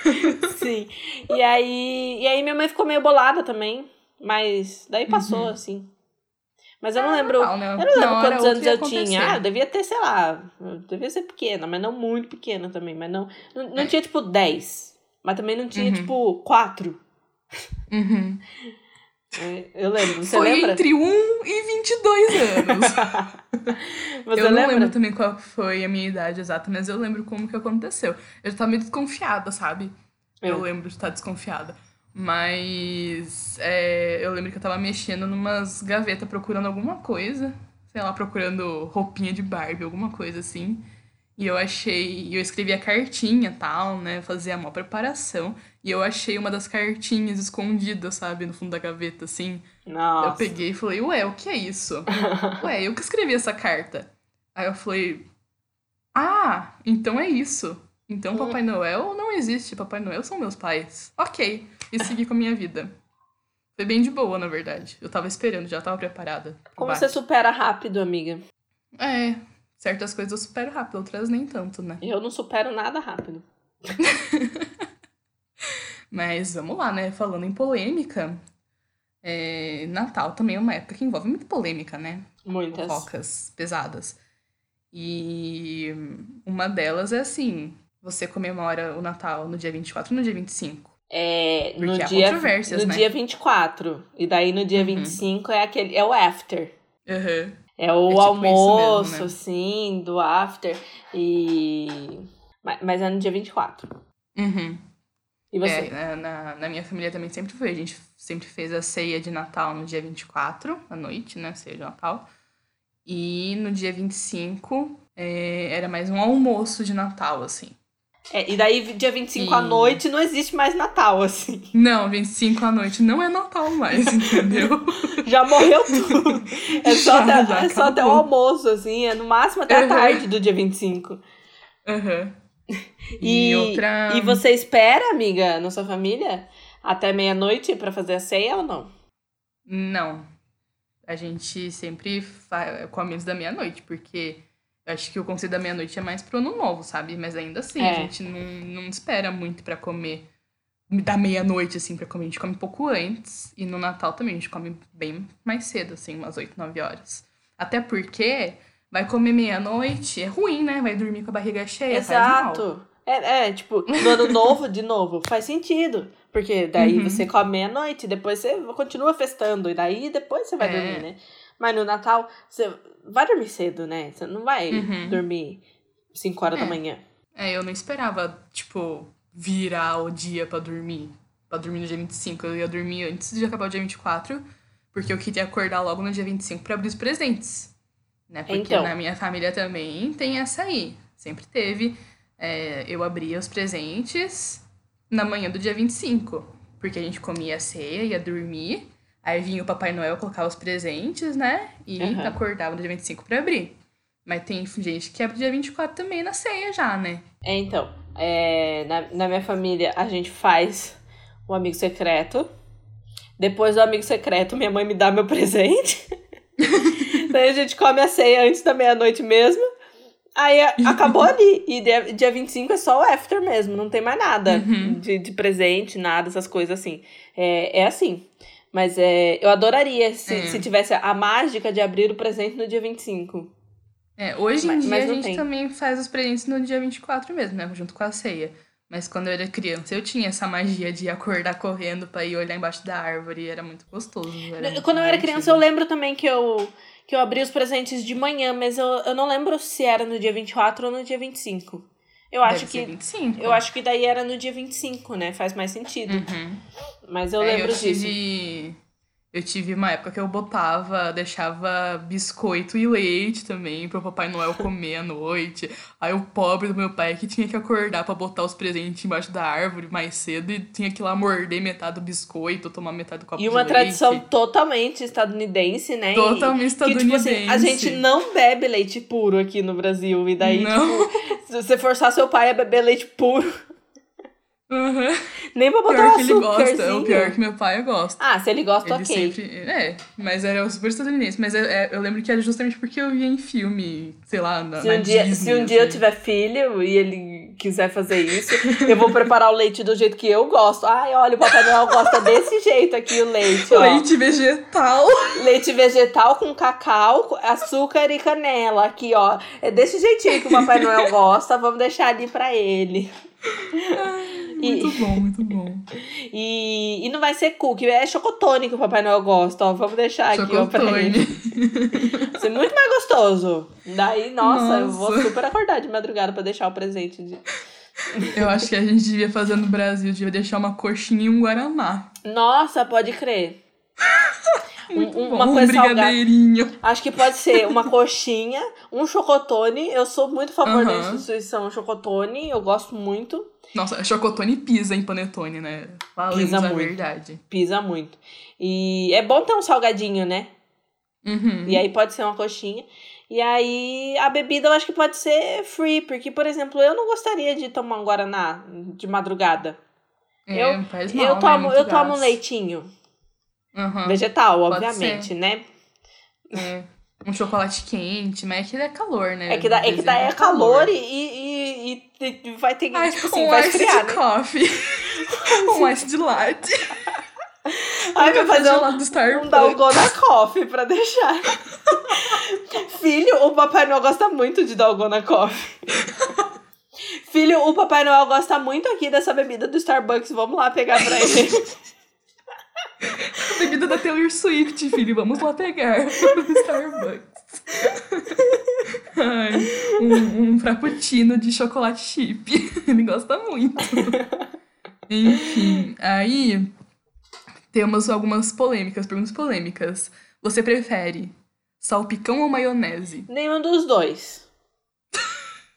Sim. E aí, e aí minha mãe ficou meio bolada também. Mas daí passou,
Uhum.
assim. Mas eu não lembro.
Normal, né?
Eu não lembro
hora
quantos anos eu
acontecer.
tinha. Ah, eu devia ter, sei lá. eu devia ser pequena, mas não muito pequena também. Mas não. Não, não
É.
tinha, tipo, 10. Mas também não tinha,
Uhum.
tipo, 4.
Uhum.
Eu lembro. Você
Foi
lembra?
entre 1 e 22 anos. Eu não
lembra?
lembro também qual foi a minha idade exata, mas eu lembro como que aconteceu. Eu já tava meio desconfiada, sabe? Eu
É.
lembro de estar desconfiada. Mas é, eu lembro que eu tava mexendo numas gavetas procurando alguma coisa. Sei lá, procurando roupinha de Barbie, alguma coisa assim. E eu achei. E eu escrevi a cartinha e tal, né? Fazia uma preparação. E eu achei uma das cartinhas escondida, sabe? No fundo da gaveta, assim.
Nossa.
Eu peguei e falei, ué, o que é isso? Ué, eu que escrevi essa carta. Aí eu falei, ah, então é isso. Então Papai Noel não existe, Papai Noel são meus pais. Ok, e segui com a minha vida. Foi bem de boa, na verdade. Eu tava esperando, já tava preparada.
Como você supera rápido, amiga?
É, certas coisas eu supero rápido, outras nem tanto, né?
Eu não supero nada rápido.
Mas vamos lá, né? Falando em polêmica, é... Natal também é uma época que envolve muita polêmica, né?
Muitas.
Focas pesadas. E uma delas é assim: você comemora o Natal no dia 24 ou no dia 25?
É, no dia, no
né?
dia 24. E daí no dia uhum. 25 é aquele. É o after.
Uhum.
É o é tipo almoço, mesmo, né? assim, do after. E. Mas é no dia 24.
Uhum.
E você?
É, na, na minha família também sempre foi. A gente sempre fez a ceia de Natal no dia 24, à noite, né? Ceia de Natal. E no dia 25 é, era mais um almoço de Natal, assim.
É, e daí, dia 25 e... à noite, não existe mais Natal, assim.
Não, 25 à noite não é Natal mais, entendeu?
já morreu tudo. É só, já, até, já é só até o almoço, assim. É no máximo até uhum. a tarde do dia 25.
Aham. Uhum.
E, e, outra... e você espera, amiga, na sua família, até meia-noite para fazer a ceia ou não?
Não. A gente sempre come antes da meia-noite, porque acho que o conceito da meia-noite é mais pro ano novo, sabe? Mas ainda assim, é. a gente não, não espera muito para comer da meia-noite, assim, pra comer. A gente come um pouco antes. E no Natal também a gente come bem mais cedo, assim, umas 8, 9 horas. Até porque vai comer meia-noite, é ruim, né? Vai dormir com a barriga cheia.
Exato. É, é, tipo, no ano novo, de novo, faz sentido. Porque daí uhum. você come meia-noite, depois você continua festando, e daí depois você vai é. dormir, né? Mas no Natal, você vai dormir cedo, né? Você não vai uhum. dormir 5 horas
é.
da manhã.
É, eu não esperava, tipo, virar o dia para dormir. para dormir no dia 25. Eu ia dormir antes de acabar o dia 24, porque eu queria acordar logo no dia 25 para abrir os presentes né? Porque então. na minha família também tem essa aí. Sempre teve. É, eu abria os presentes na manhã do dia 25. Porque a gente comia a ceia, ia dormir. Aí vinha o Papai Noel colocar os presentes, né? E uhum. acordava no dia 25 pra abrir. Mas tem gente que abre dia 24 também na ceia já, né?
É, então. É, na, na minha família, a gente faz o amigo secreto. Depois do amigo secreto, minha mãe me dá meu presente. Daí a gente come a ceia antes da meia-noite mesmo. Aí acabou ali. E dia, dia 25 é só o after mesmo, não tem mais nada uhum. de, de presente, nada, essas coisas assim. É, é assim. Mas é, eu adoraria se, é. se tivesse a mágica de abrir o presente no dia 25.
É, hoje em mas, dia mas a gente tem. também faz os presentes no dia 24 mesmo, né? Junto com a ceia. Mas quando eu era criança, eu tinha essa magia de acordar correndo pra ir olhar embaixo da árvore. Era muito gostoso. Era muito
quando eu era criança, eu lembro também que eu que eu abri os presentes de manhã, mas eu, eu não lembro se era no dia 24 ou no dia 25. Eu
Deve
acho que
25.
Eu acho que daí era no dia 25, né? Faz mais sentido.
Uhum.
Mas eu
é,
lembro
eu tive...
disso.
Eu tive uma época que eu botava, deixava biscoito e leite também pro Papai Noel comer à noite. Aí o pobre do meu pai que tinha que acordar para botar os presentes embaixo da árvore mais cedo e tinha que ir lá morder metade do biscoito, tomar metade do copo
E uma tradição totalmente estadunidense, né?
Totalmente estadunidense.
Que, tipo assim, a gente não bebe leite puro aqui no Brasil. E daí, não. tipo, se você forçar seu pai a beber leite puro
Uhum.
Nem pra botar
pior
um que ele
gosta. É o pior que meu pai gosta.
Ah, se ele gosta,
ele
ok.
Sempre, é, mas era super estadunidense. Mas eu, é, eu lembro que era justamente porque eu via em filme, sei lá, na,
se
na
um dia,
Disney,
Se um assim. dia eu tiver filho e ele quiser fazer isso, eu vou preparar o leite do jeito que eu gosto. Ai, olha, o Papai Noel gosta desse jeito aqui, o leite, ó.
Leite vegetal.
Leite vegetal com cacau, açúcar e canela. Aqui, ó. É desse jeitinho que o Papai Noel gosta. Vamos deixar ali pra ele.
Ai, muito e, bom, muito bom.
E, e não vai ser cookie, é chocotone que o Papai Noel gosta, ó. Vamos deixar aqui, ó, pra ele. Vai ser muito mais gostoso. Daí, nossa, nossa, eu vou super acordar de madrugada pra deixar o presente. De...
Eu acho que a gente devia fazer no Brasil, devia deixar uma coxinha e um guaraná.
Nossa, pode crer.
Muito um, bom. uma coisa um brigadeirinho.
Salgada. Acho que pode ser uma coxinha, um chocotone. Eu sou muito a favor uhum. da instituição chocotone, eu gosto muito.
Nossa, chocotone pisa em panetone, né? Falemos pisa a
muito.
verdade.
Pisa muito. E é bom ter um salgadinho, né?
Uhum.
E aí pode ser uma coxinha. E aí a bebida eu acho que pode ser free, porque, por exemplo, eu não gostaria de tomar um Guaraná de madrugada.
É,
eu-
faz mal,
eu
né?
tomo,
Muito
eu tomo
gás.
leitinho.
Aham,
Vegetal,
Pode
obviamente, né?
é. Um chocolate quente, mas é que é calor, né?
É que, da, é que daí é
Dezembro
calor e, e, e- e vai ter que, tipo assim,
um
vai
ice
esfriar,
de
né?
coffee. um ice de latte.
Ai, vai fazer um,
gelado do
um Dalgona Coffee pra deixar. Filho, o Papai Noel gosta muito de Dalgona Coffee. Filho, o Papai Noel gosta muito aqui dessa bebida do Starbucks. Vamos lá pegar pra ele.
Bebida da Taylor Swift, filho. Vamos lá pegar no Starbucks. Ai, um, um frappuccino de chocolate chip. Ele gosta muito. Enfim, aí temos algumas polêmicas, perguntas polêmicas. Você prefere salpicão ou maionese?
Nenhum dos dois.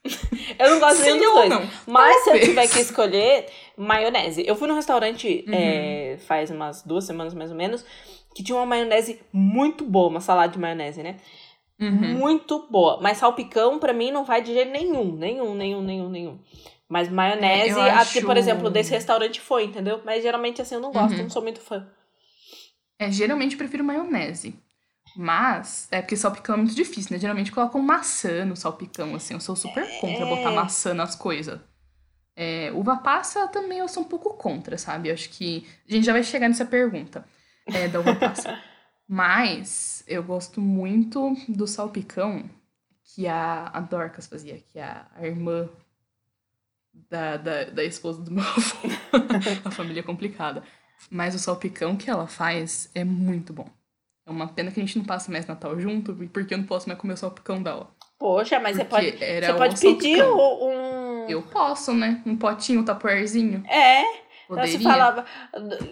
Eu não gosto nenhum
Sim
dos dois.
não?
Mas se eu
Talvez.
tiver que escolher, maionese. Eu fui num restaurante
Uhum.
é, faz umas duas semanas mais ou menos, que tinha uma maionese muito boa, uma salada de maionese, né?
Uhum.
Muito boa. Mas salpicão, pra mim, não vai de jeito nenhum. Nenhum, nenhum, nenhum, nenhum. Mas maionese,
É,
acho- por exemplo, desse restaurante foi, entendeu? Mas geralmente assim eu não gosto,
Uhum.
não sou muito fã.
É, geralmente eu prefiro maionese. Mas, é porque salpicão é muito difícil, né? Geralmente colocam maçã no salpicão, assim. Eu sou super contra
É.
botar maçã nas coisas. É, uva passa também eu sou um pouco contra, sabe? Eu acho que. A gente já vai chegar nessa pergunta é, da uva passa. Mas eu gosto muito do salpicão que a, a Dorcas fazia, que a, a irmã da, da, da esposa do meu avô. a família é complicada. Mas o salpicão que ela faz é muito bom. É uma pena que a gente não passa mais Natal junto, porque eu não posso mais comer o salpicão dela.
Poxa, mas você
Porque
pode,
era
você pode pedir um...
Eu posso, né? Um potinho, um tapoerzinho.
É,
Poderia.
Você falava,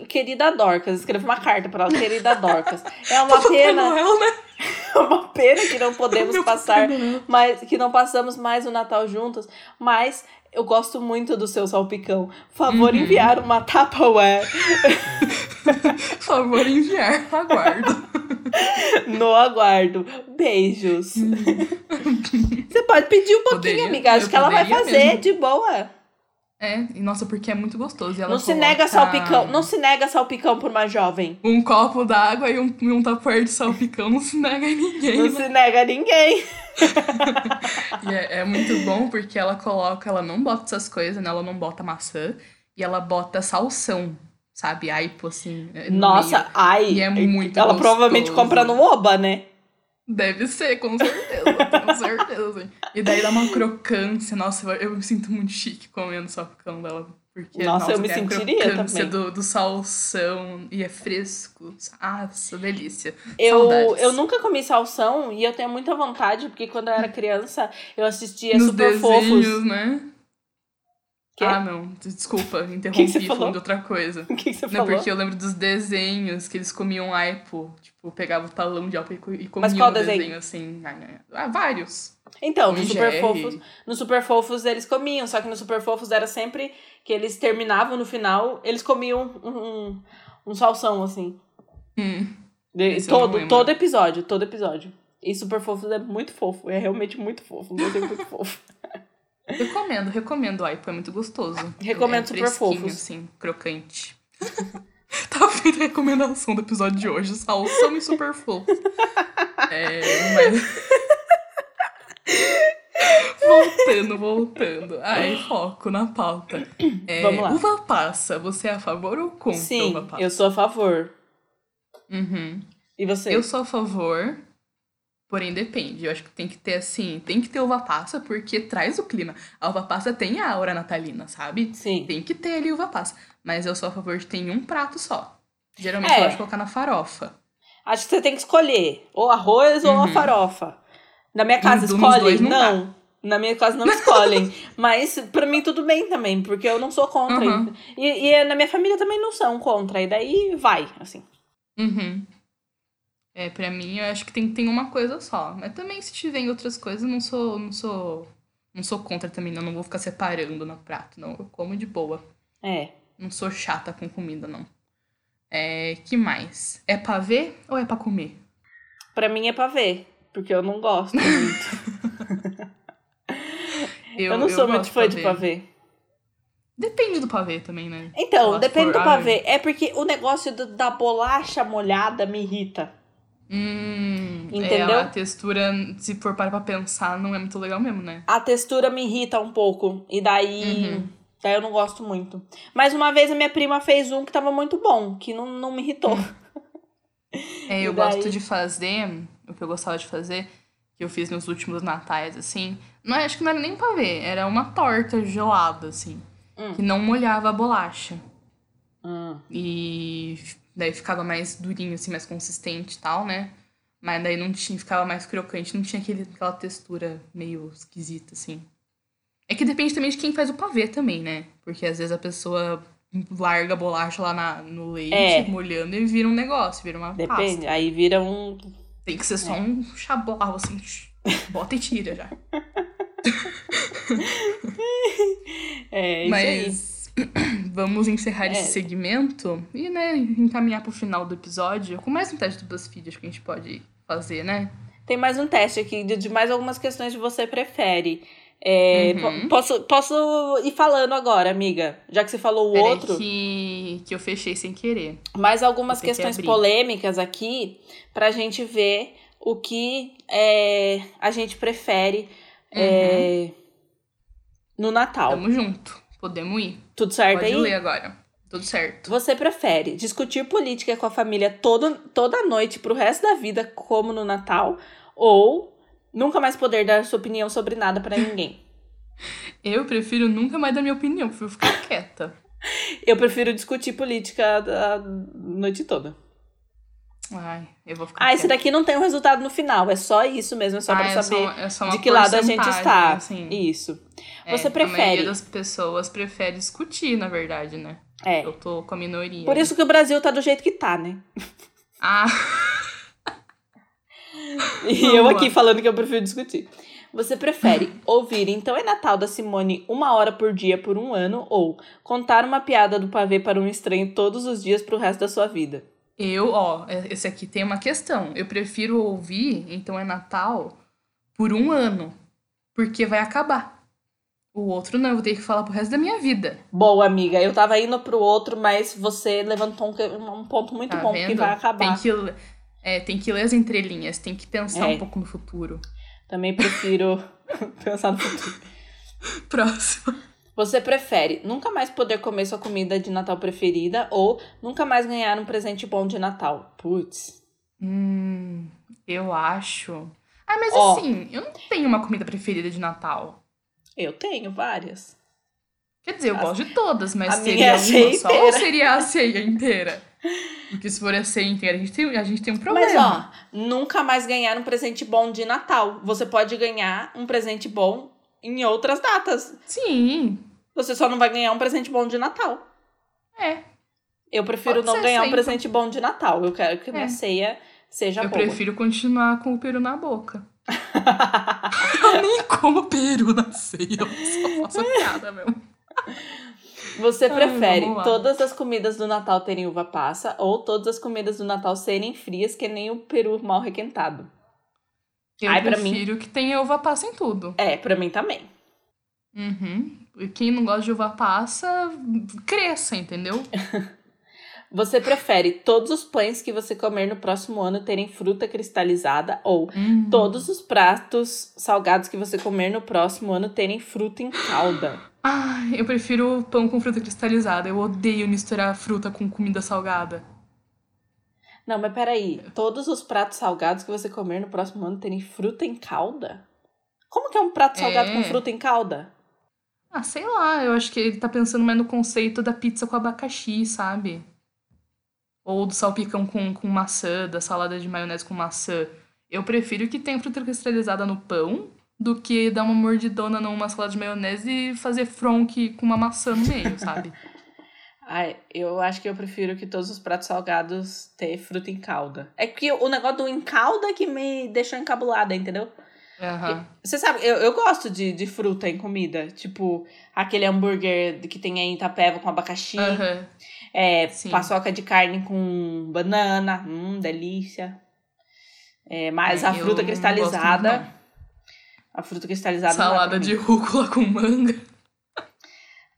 querida Dorcas, escreve uma carta pra ela, querida Dorcas. É uma pena,
Noel, né?
é uma pena que não podemos passar, mas que não passamos mais o Natal juntos, mas eu gosto muito do seu salpicão. Favor
Uhum.
enviar uma Tupperware
favor, enviar. Aguardo.
no aguardo. Beijos. Você pode pedir um pouquinho,
Poderia,
amiga, acho que ela vai fazer
mesmo.
de boa.
É, e nossa, porque é muito gostoso. E ela
Não se
coloca
nega salpicão, não se nega salpicão por uma jovem.
Um copo d'água e um, e um tapoer de salpicão não se nega em ninguém.
Não
né?
se nega a ninguém.
E é, é muito bom porque ela coloca, ela não bota essas coisas, né? Ela não bota maçã e ela bota salsão, sabe? Aipo, assim. é, no
Nossa,
meio.
ai.
E é muito
Ela
gostoso.
provavelmente compra no Oba, né?
Deve ser, com certeza, com certeza. E daí dá uma crocância. Nossa, eu, eu me sinto muito chique comendo salpicão dela. Porque,
Nossa, eu me
a
sentiria
crocância
também.
Do, do salsão e é fresco. Nossa, delícia.
Eu,
Saudades.
eu nunca comi salsão e eu tenho muita vontade, porque quando eu era criança eu assistia
Nos
Super
desenhos,
Fofos.
né?
Quê?
Ah, não. Desculpa,
Que
interrompi
que falou?
falando de outra coisa.
O que, que você
Não,
falou?
porque eu lembro dos desenhos que eles comiam aipo. Tipo, pegava o talão de aipo e co- comiam
Mas qual
o
desenho?
desenho assim. Ah, vários.
Então, no Super. Fofos, no Super Fofos eles comiam, só que no Super Fofos era sempre que eles terminavam no final, eles comiam um, um, um salsão, assim.
Hum.
De-
não
todo, todo episódio, todo episódio. E Super Fofos é muito fofo, é realmente muito fofo, um desenho muito fofo.
Recomendo, recomendo o aipo, é muito gostoso.
Recomendo
é
Super Fofos.
assim, crocante. tá feita a recomendação do episódio de hoje, salsão e super fofo. É, mas... voltando, voltando. Ai, foco na pauta. É,
Vamos lá.
Uva passa, você é a favor ou contra
Sim,
uva passa?
eu sou a favor.
Uhum.
E você?
Eu sou a favor, porém depende. Eu acho que tem que ter assim, tem que ter uva passa porque traz o clima. A uva passa tem a aura natalina, sabe?
Sim.
Tem que ter ali uva passa. Mas eu sou a favor de ter em um prato só. Geralmente
É.
eu gosto de colocar na farofa.
Acho que você tem que escolher ou arroz ou a
Uhum.
farofa. Na minha casa
nos
escolhem?
não.
Não. Na minha casa não escolhem. Mas pra mim tudo bem também, porque eu não sou contra.
Uhum.
E, e na minha família também não são contra. E daí vai, assim.
Uhum. É, pra mim, eu acho que tem ter uma coisa só. Mas também, se tiver em outras coisas, eu não sou, não sou, não sou contra também. Não, não vou ficar separando no prato, não. Eu como de boa.
É.
Não sou chata com comida, não. É, que mais? É pra ver ou é pra comer?
Pra mim é pavê, porque eu não gosto muito. eu, eu, não sou muito fã de pavê.
Depende do pavê também, né?
Então, depende do pavê. É porque o negócio do, da bolacha molhada me irrita.
Hum, Entendeu? É, a textura, se for para pra pensar, não é muito legal mesmo, né?
A textura me irrita um pouco. E daí. Uhum. Daí eu não gosto muito. Mas uma vez a minha prima fez um que tava muito bom, que não, não me irritou.
É, eu daí... gosto de fazer, o que eu gostava de fazer, que eu fiz nos últimos natais, assim. Não, acho que não era nem pra ver, era uma torta gelada, assim. Hum. Que não molhava a bolacha.
Hum.
E daí ficava mais durinho, assim, mais consistente e tal, né? Mas daí não tinha, ficava mais crocante, não tinha aquele, aquela textura meio esquisita, assim. É que depende também de quem faz o pavê também, né? Porque às vezes a pessoa larga a bolacha lá na, no leite, é. molhando, e vira um negócio, vira uma
Depende,
pasta.
aí vira um...
Tem que ser só é. um chablau, assim, bota e tira já.
é, isso
Mas aí. vamos encerrar é. esse segmento e, né, encaminhar pro final do episódio com mais um teste do BuzzFeed, acho que a gente pode fazer, né?
Tem mais um teste aqui de, de mais algumas questões que você prefere. É, uhum. posso, posso ir falando agora, amiga? Já que você falou o Pera outro.
Que, que eu fechei sem querer.
Mais algumas questões polêmicas aqui pra gente ver o que é, a gente prefere é, uhum. é, no Natal.
Tamo junto. Podemos ir.
Tudo certo
Pode
aí?
ler agora. Tudo certo.
Você prefere discutir política com a família todo, toda noite pro resto da vida, como no Natal, ou Nunca mais poder dar sua opinião sobre nada para ninguém.
Eu prefiro nunca mais dar minha opinião, prefiro ficar quieta.
Eu prefiro discutir política a noite toda.
Ai, eu vou ficar.
Ah, esse daqui não tem um resultado no final, é só isso mesmo, é só ah, pra é saber é de que lado a gente está. Assim. Isso. É, Você prefere. A
maioria das pessoas prefere discutir, na verdade, né?
É.
Eu tô com a minoria.
Por isso que o Brasil tá do jeito que tá, né?
Ah.
E eu aqui falando que eu prefiro discutir. Você prefere ouvir Então é Natal da Simone uma hora por dia por um ano ou contar uma piada do pavê para um estranho todos os dias pro resto da sua vida?
Eu, ó, é, esse aqui tem uma questão. Eu prefiro ouvir Então é Natal por um ano, porque vai acabar. O outro não, eu vou ter que falar pro resto da minha vida.
Boa, amiga. Eu tava indo pro outro, mas você levantou um, um ponto muito tá bom, vendo? que vai acabar.
Tem que é, tem que ler as entrelinhas, tem que pensar é. um pouco no futuro.
Também prefiro pensar no futuro.
Próximo.
Você prefere nunca mais poder comer sua comida de Natal preferida ou nunca mais ganhar um presente bom de Natal? Putz.
Hum, eu acho. Ah, mas oh, assim, eu não tenho uma comida preferida de Natal.
Eu tenho várias.
Quer dizer, eu gosto de todas, mas seria uma só inteira. ou seria a ceia inteira? Porque se for a ceia inteira, a gente tem, a gente tem um problema.
Mas, ó, nunca mais ganhar um presente bom de Natal. Você pode ganhar um presente bom em outras datas.
Sim.
Você só não vai ganhar um presente bom de Natal.
É.
Eu prefiro pode não ganhar sempre. um presente bom de Natal. Eu quero que a minha é. ceia seja
Eu
boa.
Eu prefiro continuar com o peru na boca. eu nem como peru na ceia. Eu só faço piada mesmo.
Você prefere Ai, todas as comidas do Natal terem uva passa ou todas as comidas do Natal serem frias que nem o peru mal requentado?
Eu Ai, prefiro mim... que tenha uva passa em tudo.
É, pra mim também.
Uhum. E quem não gosta de uva passa, cresça, entendeu?
Você prefere todos os pães que você comer no próximo ano terem fruta cristalizada ou uhum. todos os pratos salgados que você comer no próximo ano terem fruta em calda?
Ah, eu prefiro pão com fruta cristalizada. Eu odeio misturar fruta com comida salgada.
Não, mas peraí. Todos os pratos salgados que você comer no próximo ano terem fruta em calda? Como que é um prato salgado é. com fruta em calda?
Ah, sei lá. Eu acho que ele tá pensando mais no conceito da pizza com abacaxi, sabe? Ou do salpicão com, com maçã, da salada de maionese com maçã. Eu prefiro que tenha fruta cristalizada no pão do que dar uma mordidona numa salada de maionese e fazer fronk com uma maçã no meio, sabe?
Ai, eu acho que eu prefiro que todos os pratos salgados tenham fruta em calda. É que o negócio do em calda que me deixou encabulada, entendeu?
Uhum.
Você sabe, eu, eu gosto de, de fruta em comida. Tipo, aquele hambúrguer que tem aí em Itapeva com abacaxi.
Uhum.
É, paçoca de carne com banana. Hum, delícia. É, mas
É,
a fruta cristalizada. a fruta cristalizada.
Salada de rúcula com manga.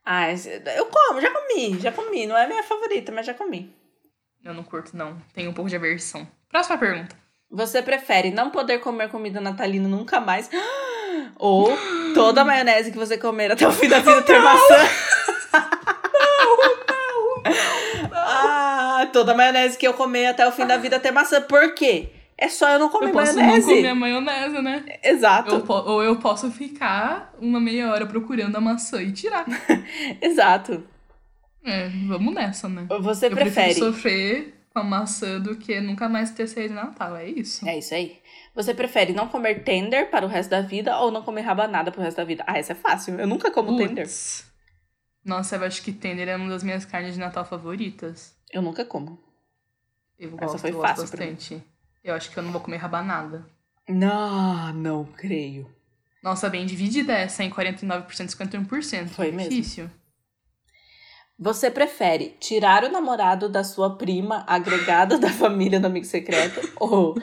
Ah, eu como, já comi, já comi. Não é minha favorita, mas já comi.
Eu não curto, não. Tenho um pouco de aversão. Próxima pergunta.
Você prefere não poder comer comida natalina nunca mais? Ou toda a maionese que você comer até o fim da vida ter maçã? Ah, toda a maionese que eu comer até o fim da vida ter maçã. Por quê? É só eu não comer
eu posso
maionese.
não comer a maionese, né?
Exato,
Eu ou eu posso ficar uma meia hora procurando a maçã e tirar.
exato.
É, vamos nessa, né?
Você
eu
prefere.
sofrer com a maçã do que nunca mais ter ceia de Natal. É isso.
É isso aí. Você prefere não comer tender para o resto da vida ou não comer rabanada pro resto da vida? Ah, essa é fácil. Eu nunca como tender.
Putz. Nossa, eu acho que tender é uma das minhas carnes de Natal favoritas.
Eu nunca como.
Eu
Essa
gosto,
foi
eu gosto
fácil mim.
bastante. Eu acho que eu não vou comer rabanada.
Não, não creio.
Nossa, bem dividida essa em 49% e 51%.
Foi mesmo.
Difícil.
Você prefere tirar o namorado da sua prima agregada da família no amigo secreto ou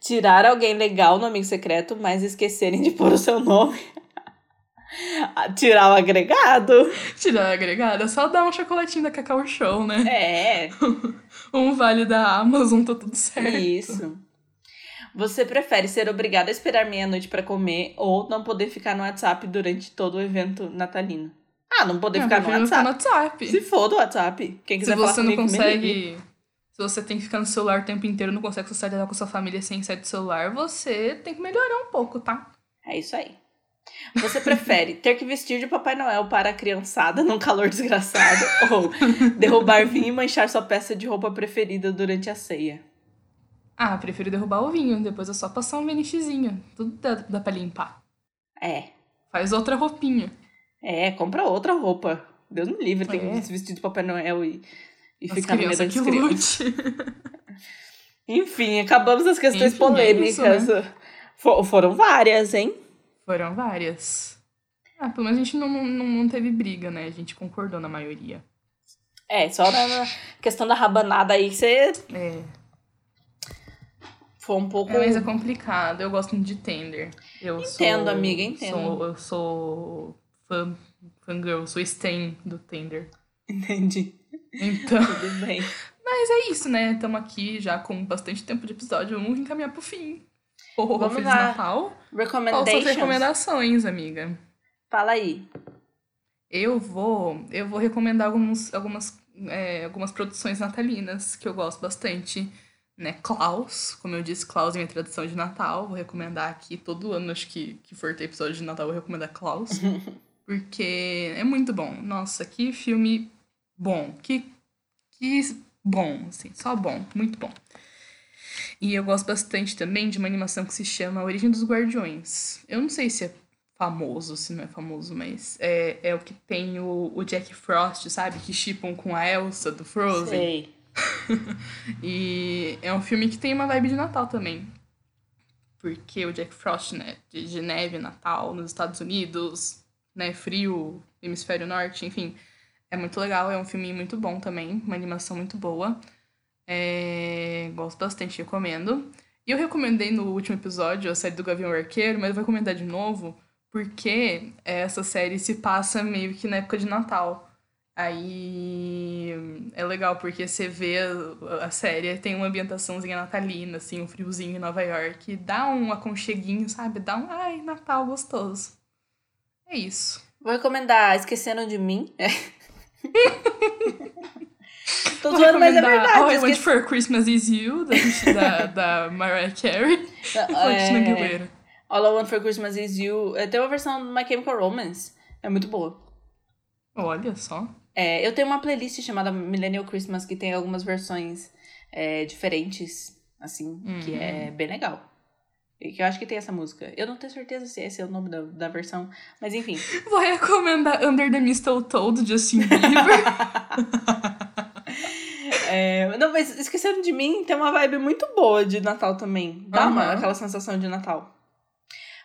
tirar alguém legal no amigo secreto, mas esquecerem de pôr o seu nome? Tirar o agregado?
Tirar a agregada, só dar um chocolatinho da Cacau Show, né?
É,
Um vale da Amazon, tá tudo certo.
isso. Você prefere ser obrigado a esperar meia-noite pra comer ou não poder ficar no WhatsApp durante todo o evento natalino? Ah, não poder
Eu
ficar no
prefiro ficar
WhatsApp.
no WhatsApp.
Se for do WhatsApp. Quem
Se
quiser falar
você não
comigo,
consegue. Se você tem que ficar no celular o tempo inteiro, não consegue socializar com sua família sem sair do celular, você tem que melhorar um pouco, tá?
É isso aí. Você prefere ter que vestir de Papai Noel para a criançada num calor desgraçado ou derrubar vinho e manchar sua peça de roupa preferida durante a ceia?
Ah, prefiro derrubar o vinho, depois é só passar um vinichezinho. Tudo dá, dá pra limpar.
É.
Faz outra roupinha.
É, compra outra roupa. Deus me livre, tem
É.
que se vestir de Papai Noel e, e
As
ficar no meio das
que
crianças. Enfim, acabamos as questões
Enfim, é
polêmicas.
isso,
Fo- foram várias, hein?
Foram várias. Ah, pelo menos a gente não, não, não teve briga, né? A gente concordou na maioria.
É, só na questão da rabanada aí que você
É,
foi um pouco.
é mas é complicado. Eu gosto muito de Tender. Eu
Entendo,
sou,
amiga, entendo.
Sou, eu sou fã, fangirl, sou stan do Tender.
Entendi.
Então,
Tudo bem.
mas é isso, né? Estamos aqui já com bastante tempo de episódio. Vamos encaminhar pro fim. Oh,
Vamos
Feliz
lá.
Natal.
Recommendations.
recomendações, amiga?
Fala aí.
Eu vou, eu vou recomendar alguns, algumas, é, algumas produções natalinas que eu gosto bastante. Né? Klaus, como eu disse, Klaus é minha tradução de Natal. Vou recomendar aqui todo ano, acho que, que for ter episódio de Natal, eu vou recomendar Klaus. porque é muito bom. Nossa, que filme bom. Que, que bom, assim, só bom, muito bom. E eu gosto bastante também de uma animação que se chama A Origem dos Guardiões. Eu não sei se é famoso, se não é famoso, mas é, é o que tem o, o Jack Frost, sabe? Que chipam com a Elsa do Frozen.
Sei.
E é um filme que tem uma vibe de Natal também. Porque o Jack Frost, né? De, de neve, Natal, nos Estados Unidos, né? Frio, hemisfério norte, enfim. É muito legal, é um filme muito bom também, uma animação muito boa. É, gosto bastante, recomendo. E eu recomendei no último episódio a série do Gavião Arqueiro, mas eu vou recomendar de novo, porque essa série se passa meio que na época de Natal. Aí é legal porque você vê a, a série, tem uma ambientaçãozinha natalina, assim, um friozinho em Nova York, dá um aconcheguinho, sabe? Dá um, ai, Natal gostoso. É isso.
Vou recomendar Esqueceram de Mim. É. Tô
Vou
zoando, mas é verdade.
All I
esqueci-
for Christmas Is You, da, da, da Mariah Carey.
É,
Christina Aguilera.
All I Want for Christmas Is You. É, Tem uma versão do My Chemical Romance. É muito boa.
Olha só.
É, eu tenho uma playlist chamada Millennial Christmas que tem algumas versões é, diferentes, assim, que é bem legal. E que eu acho que tem essa música. Eu não tenho certeza se esse é o nome da, da versão, mas enfim.
Vou recomendar Under the Mistletoe do Justin Bieber.
É, não, mas esqueceram de mim, tem uma vibe muito boa de Natal também. Dá uma,
Aham.
aquela sensação de Natal.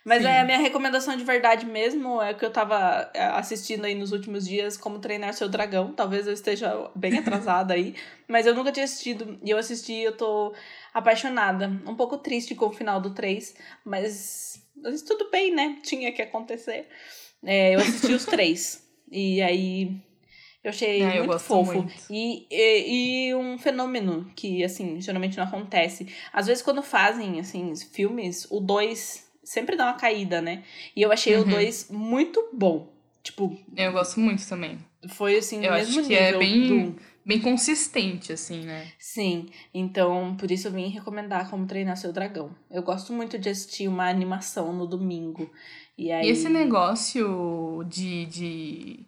Mas
Sim.
é a minha recomendação de verdade mesmo, é que eu tava é, assistindo aí nos últimos dias Como Treinar Seu Dragão. Talvez eu esteja bem atrasada aí, mas eu nunca tinha assistido. E eu assisti e eu tô apaixonada. Um pouco triste com o final do 3, mas, mas tudo bem, né? Tinha que acontecer. É, eu assisti os três. E aí eu achei
eu
muito
gosto
fofo.
muito.
E, e, e um fenômeno que, assim, geralmente não acontece. Às vezes, quando fazem, assim, filmes, o 2 sempre dá uma caída, né? E eu achei o
Uhum.
2 muito bom. Tipo,
Eu gosto muito também.
foi assim,
Eu
o mesmo
acho que é
nível
bem-
do...
Bem consistente, assim, né?
Sim, então por isso eu vim recomendar como treinar seu dragão. Eu gosto muito de assistir uma animação no domingo. E aí.
E esse negócio de, de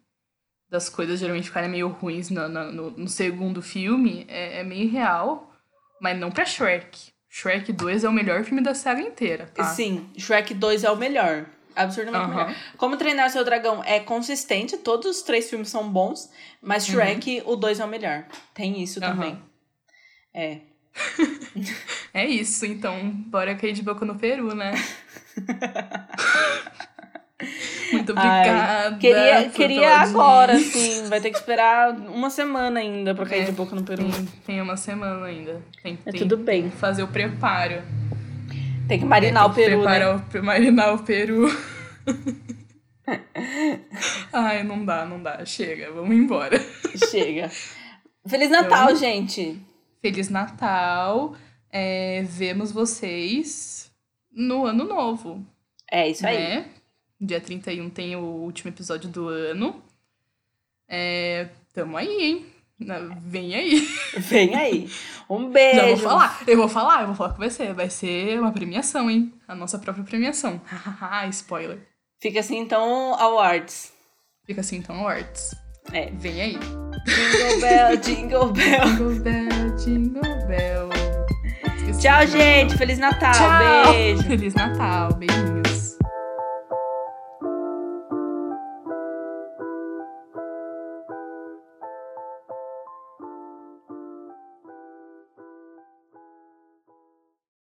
das coisas geralmente ficarem meio ruins no, no, no- segundo filme é, é meio real, mas não pra Shrek. Shrek 2 é o melhor filme da saga inteira, tá?
Sim, Shrek 2 é o melhor. Absurdamente
Aham.
melhor. Como treinar seu dragão é consistente, todos os três filmes são bons, mas Shrek, o 2 é o melhor. Tem isso
Uhum.
Também. É.
É isso, então bora cair de boca no Peru, né? Muito
Ai,
obrigada.
Queria,
por
queria
disso.
agora, sim. Vai ter que esperar uma semana ainda pra cair
É,
de boca no peru.
Tem, tem uma semana ainda. Tem,
É
tem
tudo bem.
que fazer o preparo.
Tem que marinar
Tem
o peru, né?
preparar o, marinar o peru. Ai, não dá, não dá. Chega, vamos embora.
Chega. Feliz Natal,
Então-
gente.
Feliz Natal. É, vemos vocês no ano novo.
É isso aí.
Dia 31 tem o último episódio do ano. É, tamo aí, hein? Vem aí.
Vem aí. Um beijo.
Já vou falar. Eu vou falar, eu vou falar que vai ser. Vai ser uma premiação, hein? A nossa própria premiação. Spoiler.
Fica assim, então, awards.
Fica assim, então, Arts.
É.
Vem aí.
Jingle bell, jingle bell.
Jingle bell, jingle bell. Esqueci
Tchau, gente. Feliz Natal.
Tchau.
Beijo.
Feliz Natal. Beijinhos.